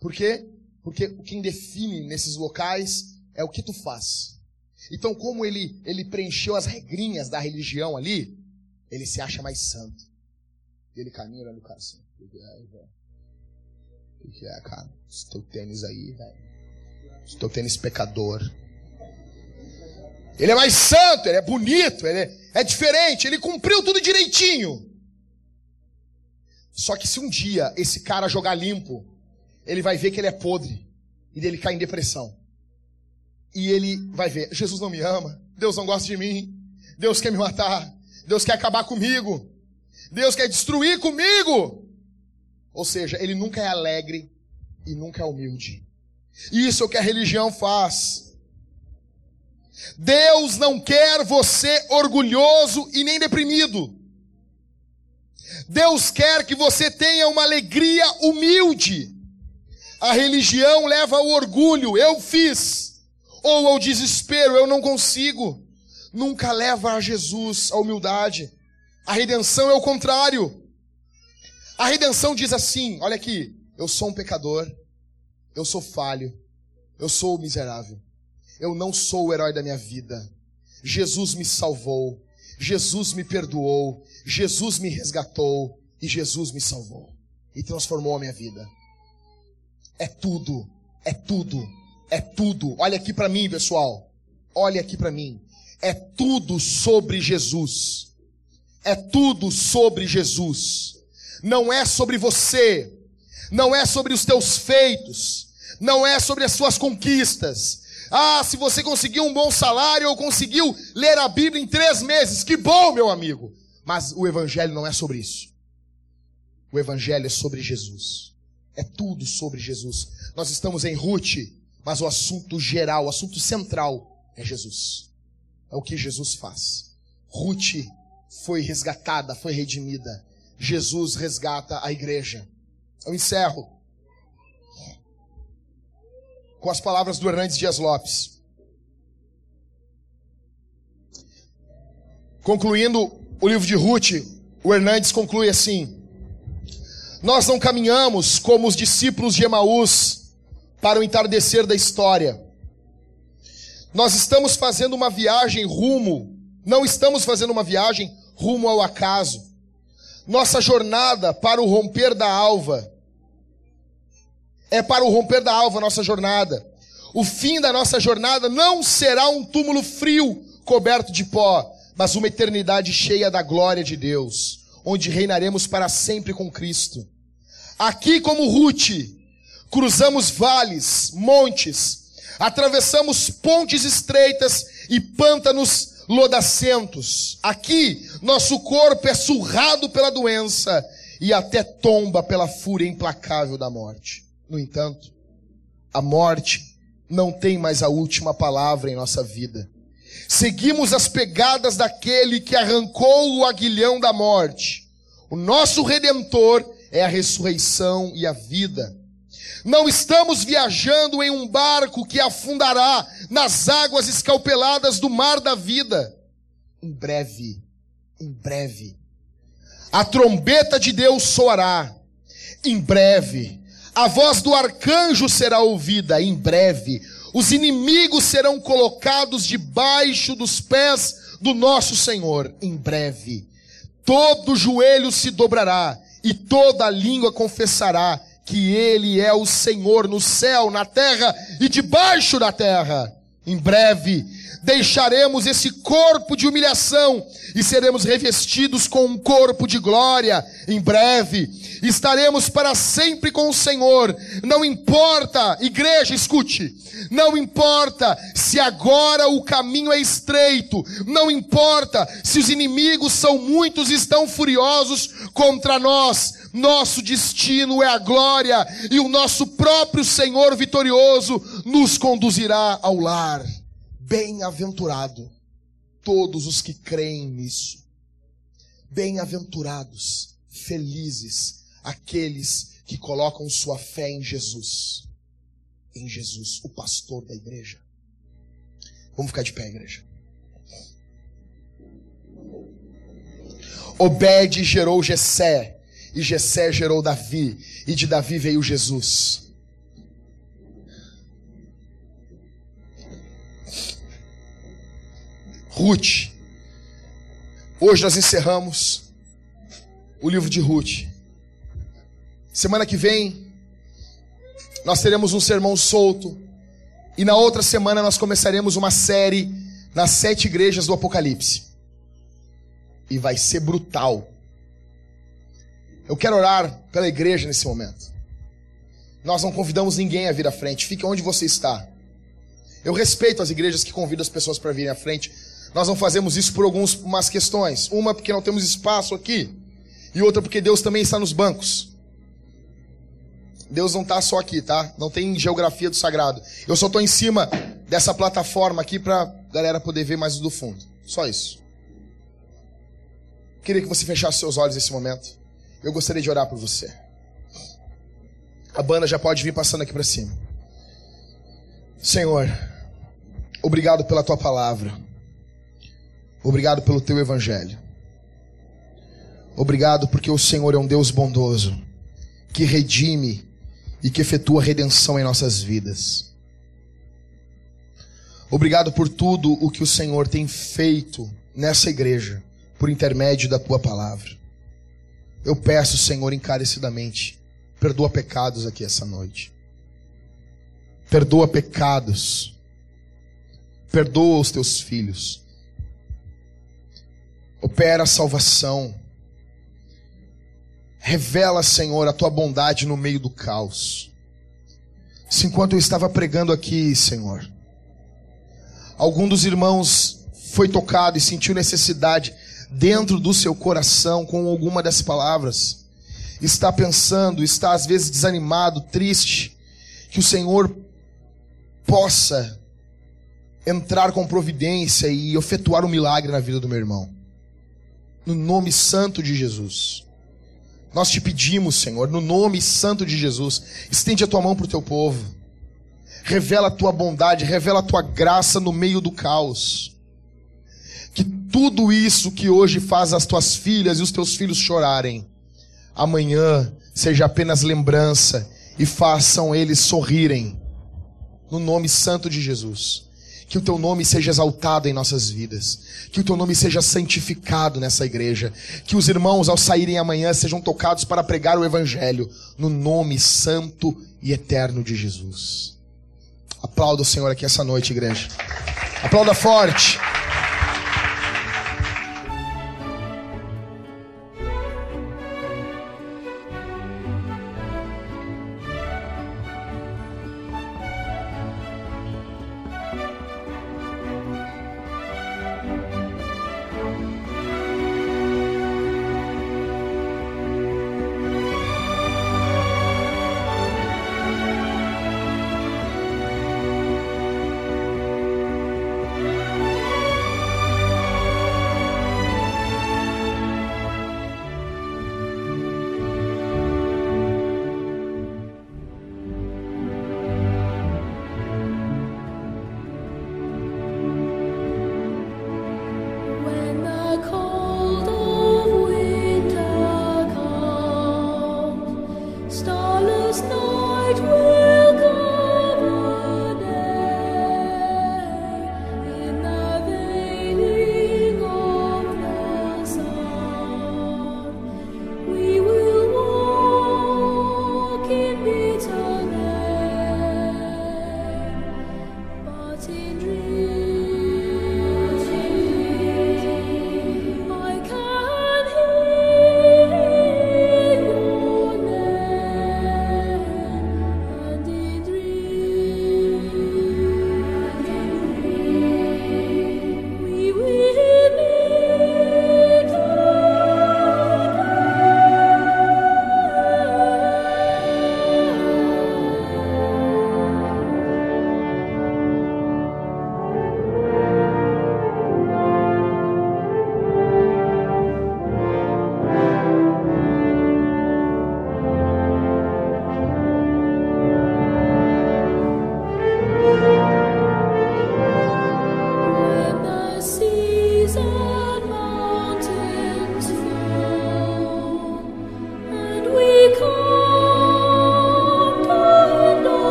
Por quê? Porque quem define nesses locais é o que tu faz. Então, como ele, ele preencheu as regrinhas da religião ali, ele se acha mais santo. Ele caminha olhando o cara assim. O que é, velho? O que é, cara? Esse teu tênis aí, velho. Esse teu tênis pecador. Ele é mais santo, ele é bonito, ele é, é diferente, ele cumpriu tudo direitinho. Só que se um dia esse cara jogar limpo, ele vai ver que ele é podre e dele cai em depressão. E ele vai ver: Jesus não me ama, Deus não gosta de mim, Deus quer me matar, Deus quer acabar comigo, Deus quer destruir comigo. Ou seja, ele nunca é alegre e nunca é humilde. Isso é o que a religião faz. Deus não quer você orgulhoso e nem deprimido. Deus quer que você tenha uma alegria humilde. A religião leva ao orgulho. Eu fiz ou ao desespero, eu não consigo. Nunca leva a Jesus a humildade. A redenção é o contrário. A redenção diz assim: olha aqui, eu sou um pecador, eu sou falho, eu sou miserável, eu não sou o herói da minha vida. Jesus me salvou, Jesus me perdoou, Jesus me resgatou e Jesus me salvou e transformou a minha vida. É tudo, é tudo é tudo. Olha aqui para mim, pessoal. Olha aqui para mim. É tudo sobre Jesus. É tudo sobre Jesus. Não é sobre você. Não é sobre os teus feitos. Não é sobre as suas conquistas. Ah, se você conseguiu um bom salário ou conseguiu ler a Bíblia em três meses, que bom, meu amigo. Mas o Evangelho não é sobre isso. O Evangelho é sobre Jesus. É tudo sobre Jesus. Nós estamos em Ruth, mas o assunto geral, o assunto central é Jesus. É o que Jesus faz. Ruth foi resgatada, foi redimida. Jesus resgata a igreja. Eu encerro com as palavras do Hernandes Dias Lopes. Concluindo o livro de Ruth, o Hernandes conclui assim: Nós não caminhamos como os discípulos de Emaús para o entardecer da história. Nós estamos fazendo uma viagem rumo, não estamos fazendo uma viagem rumo ao acaso. Nossa jornada para o romper da alva é para o romper da alva nossa jornada. O fim da nossa jornada não será um túmulo frio coberto de pó, mas uma eternidade cheia da glória de Deus, onde reinaremos para sempre com Cristo. Aqui como Ruth, cruzamos vales, montes, atravessamos pontes estreitas e pântanos lodacentos. Aqui, nosso corpo é surrado pela doença e até tomba pela fúria implacável da morte. No entanto, a morte não tem mais a última palavra em nossa vida. Seguimos as pegadas daquele que arrancou o aguilhão da morte. O nosso redentor é a ressurreição e a vida. Não estamos viajando em um barco que afundará nas águas escalpeladas do mar da vida. Em breve, em breve, a trombeta de Deus soará. Em breve, a voz do arcanjo será ouvida. Em breve, os inimigos serão colocados debaixo dos pés do nosso Senhor. Em breve, todo joelho se dobrará e toda língua confessará que Ele é o Senhor no céu, na terra e debaixo da terra. Em breve, deixaremos esse corpo de humilhação e seremos revestidos com um corpo de glória. Em breve, estaremos para sempre com o Senhor. Não importa, igreja, escute. Não importa se agora o caminho é estreito. Não importa se os inimigos são muitos e estão furiosos contra nós. Nosso destino é a glória e o nosso próprio Senhor vitorioso nos conduzirá ao lar. Bem-aventurado todos os que creem nisso. Bem-aventurados, felizes aqueles que colocam sua fé em Jesus. Em Jesus, o pastor da igreja. Vamos ficar de pé, igreja. Obed gerou Jessé, e Jessé gerou Davi, e de Davi veio Jesus. Ruth. Hoje nós encerramos o livro de Ruth. Semana que vem nós teremos um sermão solto e na outra semana nós começaremos uma série nas sete igrejas do Apocalipse. E vai ser brutal. Eu quero orar pela igreja nesse momento. Nós não convidamos ninguém a vir à frente. Fique onde você está. Eu respeito as igrejas que convidam as pessoas para virem à frente, nós não fazemos isso por algumas questões. Uma, porque não temos espaço aqui. E outra, porque Deus também está nos bancos. Deus não está só aqui, tá? Não tem geografia do sagrado. Eu só estou em cima dessa plataforma aqui para galera poder ver mais do fundo. Só isso. Queria que você fechasse seus olhos nesse momento. Eu gostaria de orar por você. A banda já pode vir passando aqui para cima. Senhor, obrigado pela tua palavra. Obrigado pelo teu evangelho. Obrigado porque o Senhor é um Deus bondoso, que redime e que efetua redenção em nossas vidas. Obrigado por tudo o que o Senhor tem feito nessa igreja, por intermédio da tua palavra. Eu peço, Senhor, encarecidamente, perdoa pecados aqui essa noite. Perdoa pecados. Perdoa os teus filhos opera a salvação. Revela, Senhor, a tua bondade no meio do caos. Se enquanto eu estava pregando aqui, Senhor, algum dos irmãos foi tocado e sentiu necessidade dentro do seu coração com alguma das palavras, está pensando, está às vezes desanimado, triste, que o Senhor possa entrar com providência e efetuar um milagre na vida do meu irmão no nome santo de Jesus. Nós te pedimos, Senhor, no nome santo de Jesus, estende a tua mão para o teu povo. Revela a tua bondade, revela a tua graça no meio do caos. Que tudo isso que hoje faz as tuas filhas e os teus filhos chorarem, amanhã seja apenas lembrança e façam eles sorrirem. No nome santo de Jesus que o teu nome seja exaltado em nossas vidas, que o teu nome seja santificado nessa igreja, que os irmãos, ao saírem amanhã, sejam tocados para pregar o Evangelho, no nome santo e eterno de Jesus. Aplauda o Senhor aqui essa noite, igreja. Aplauda forte.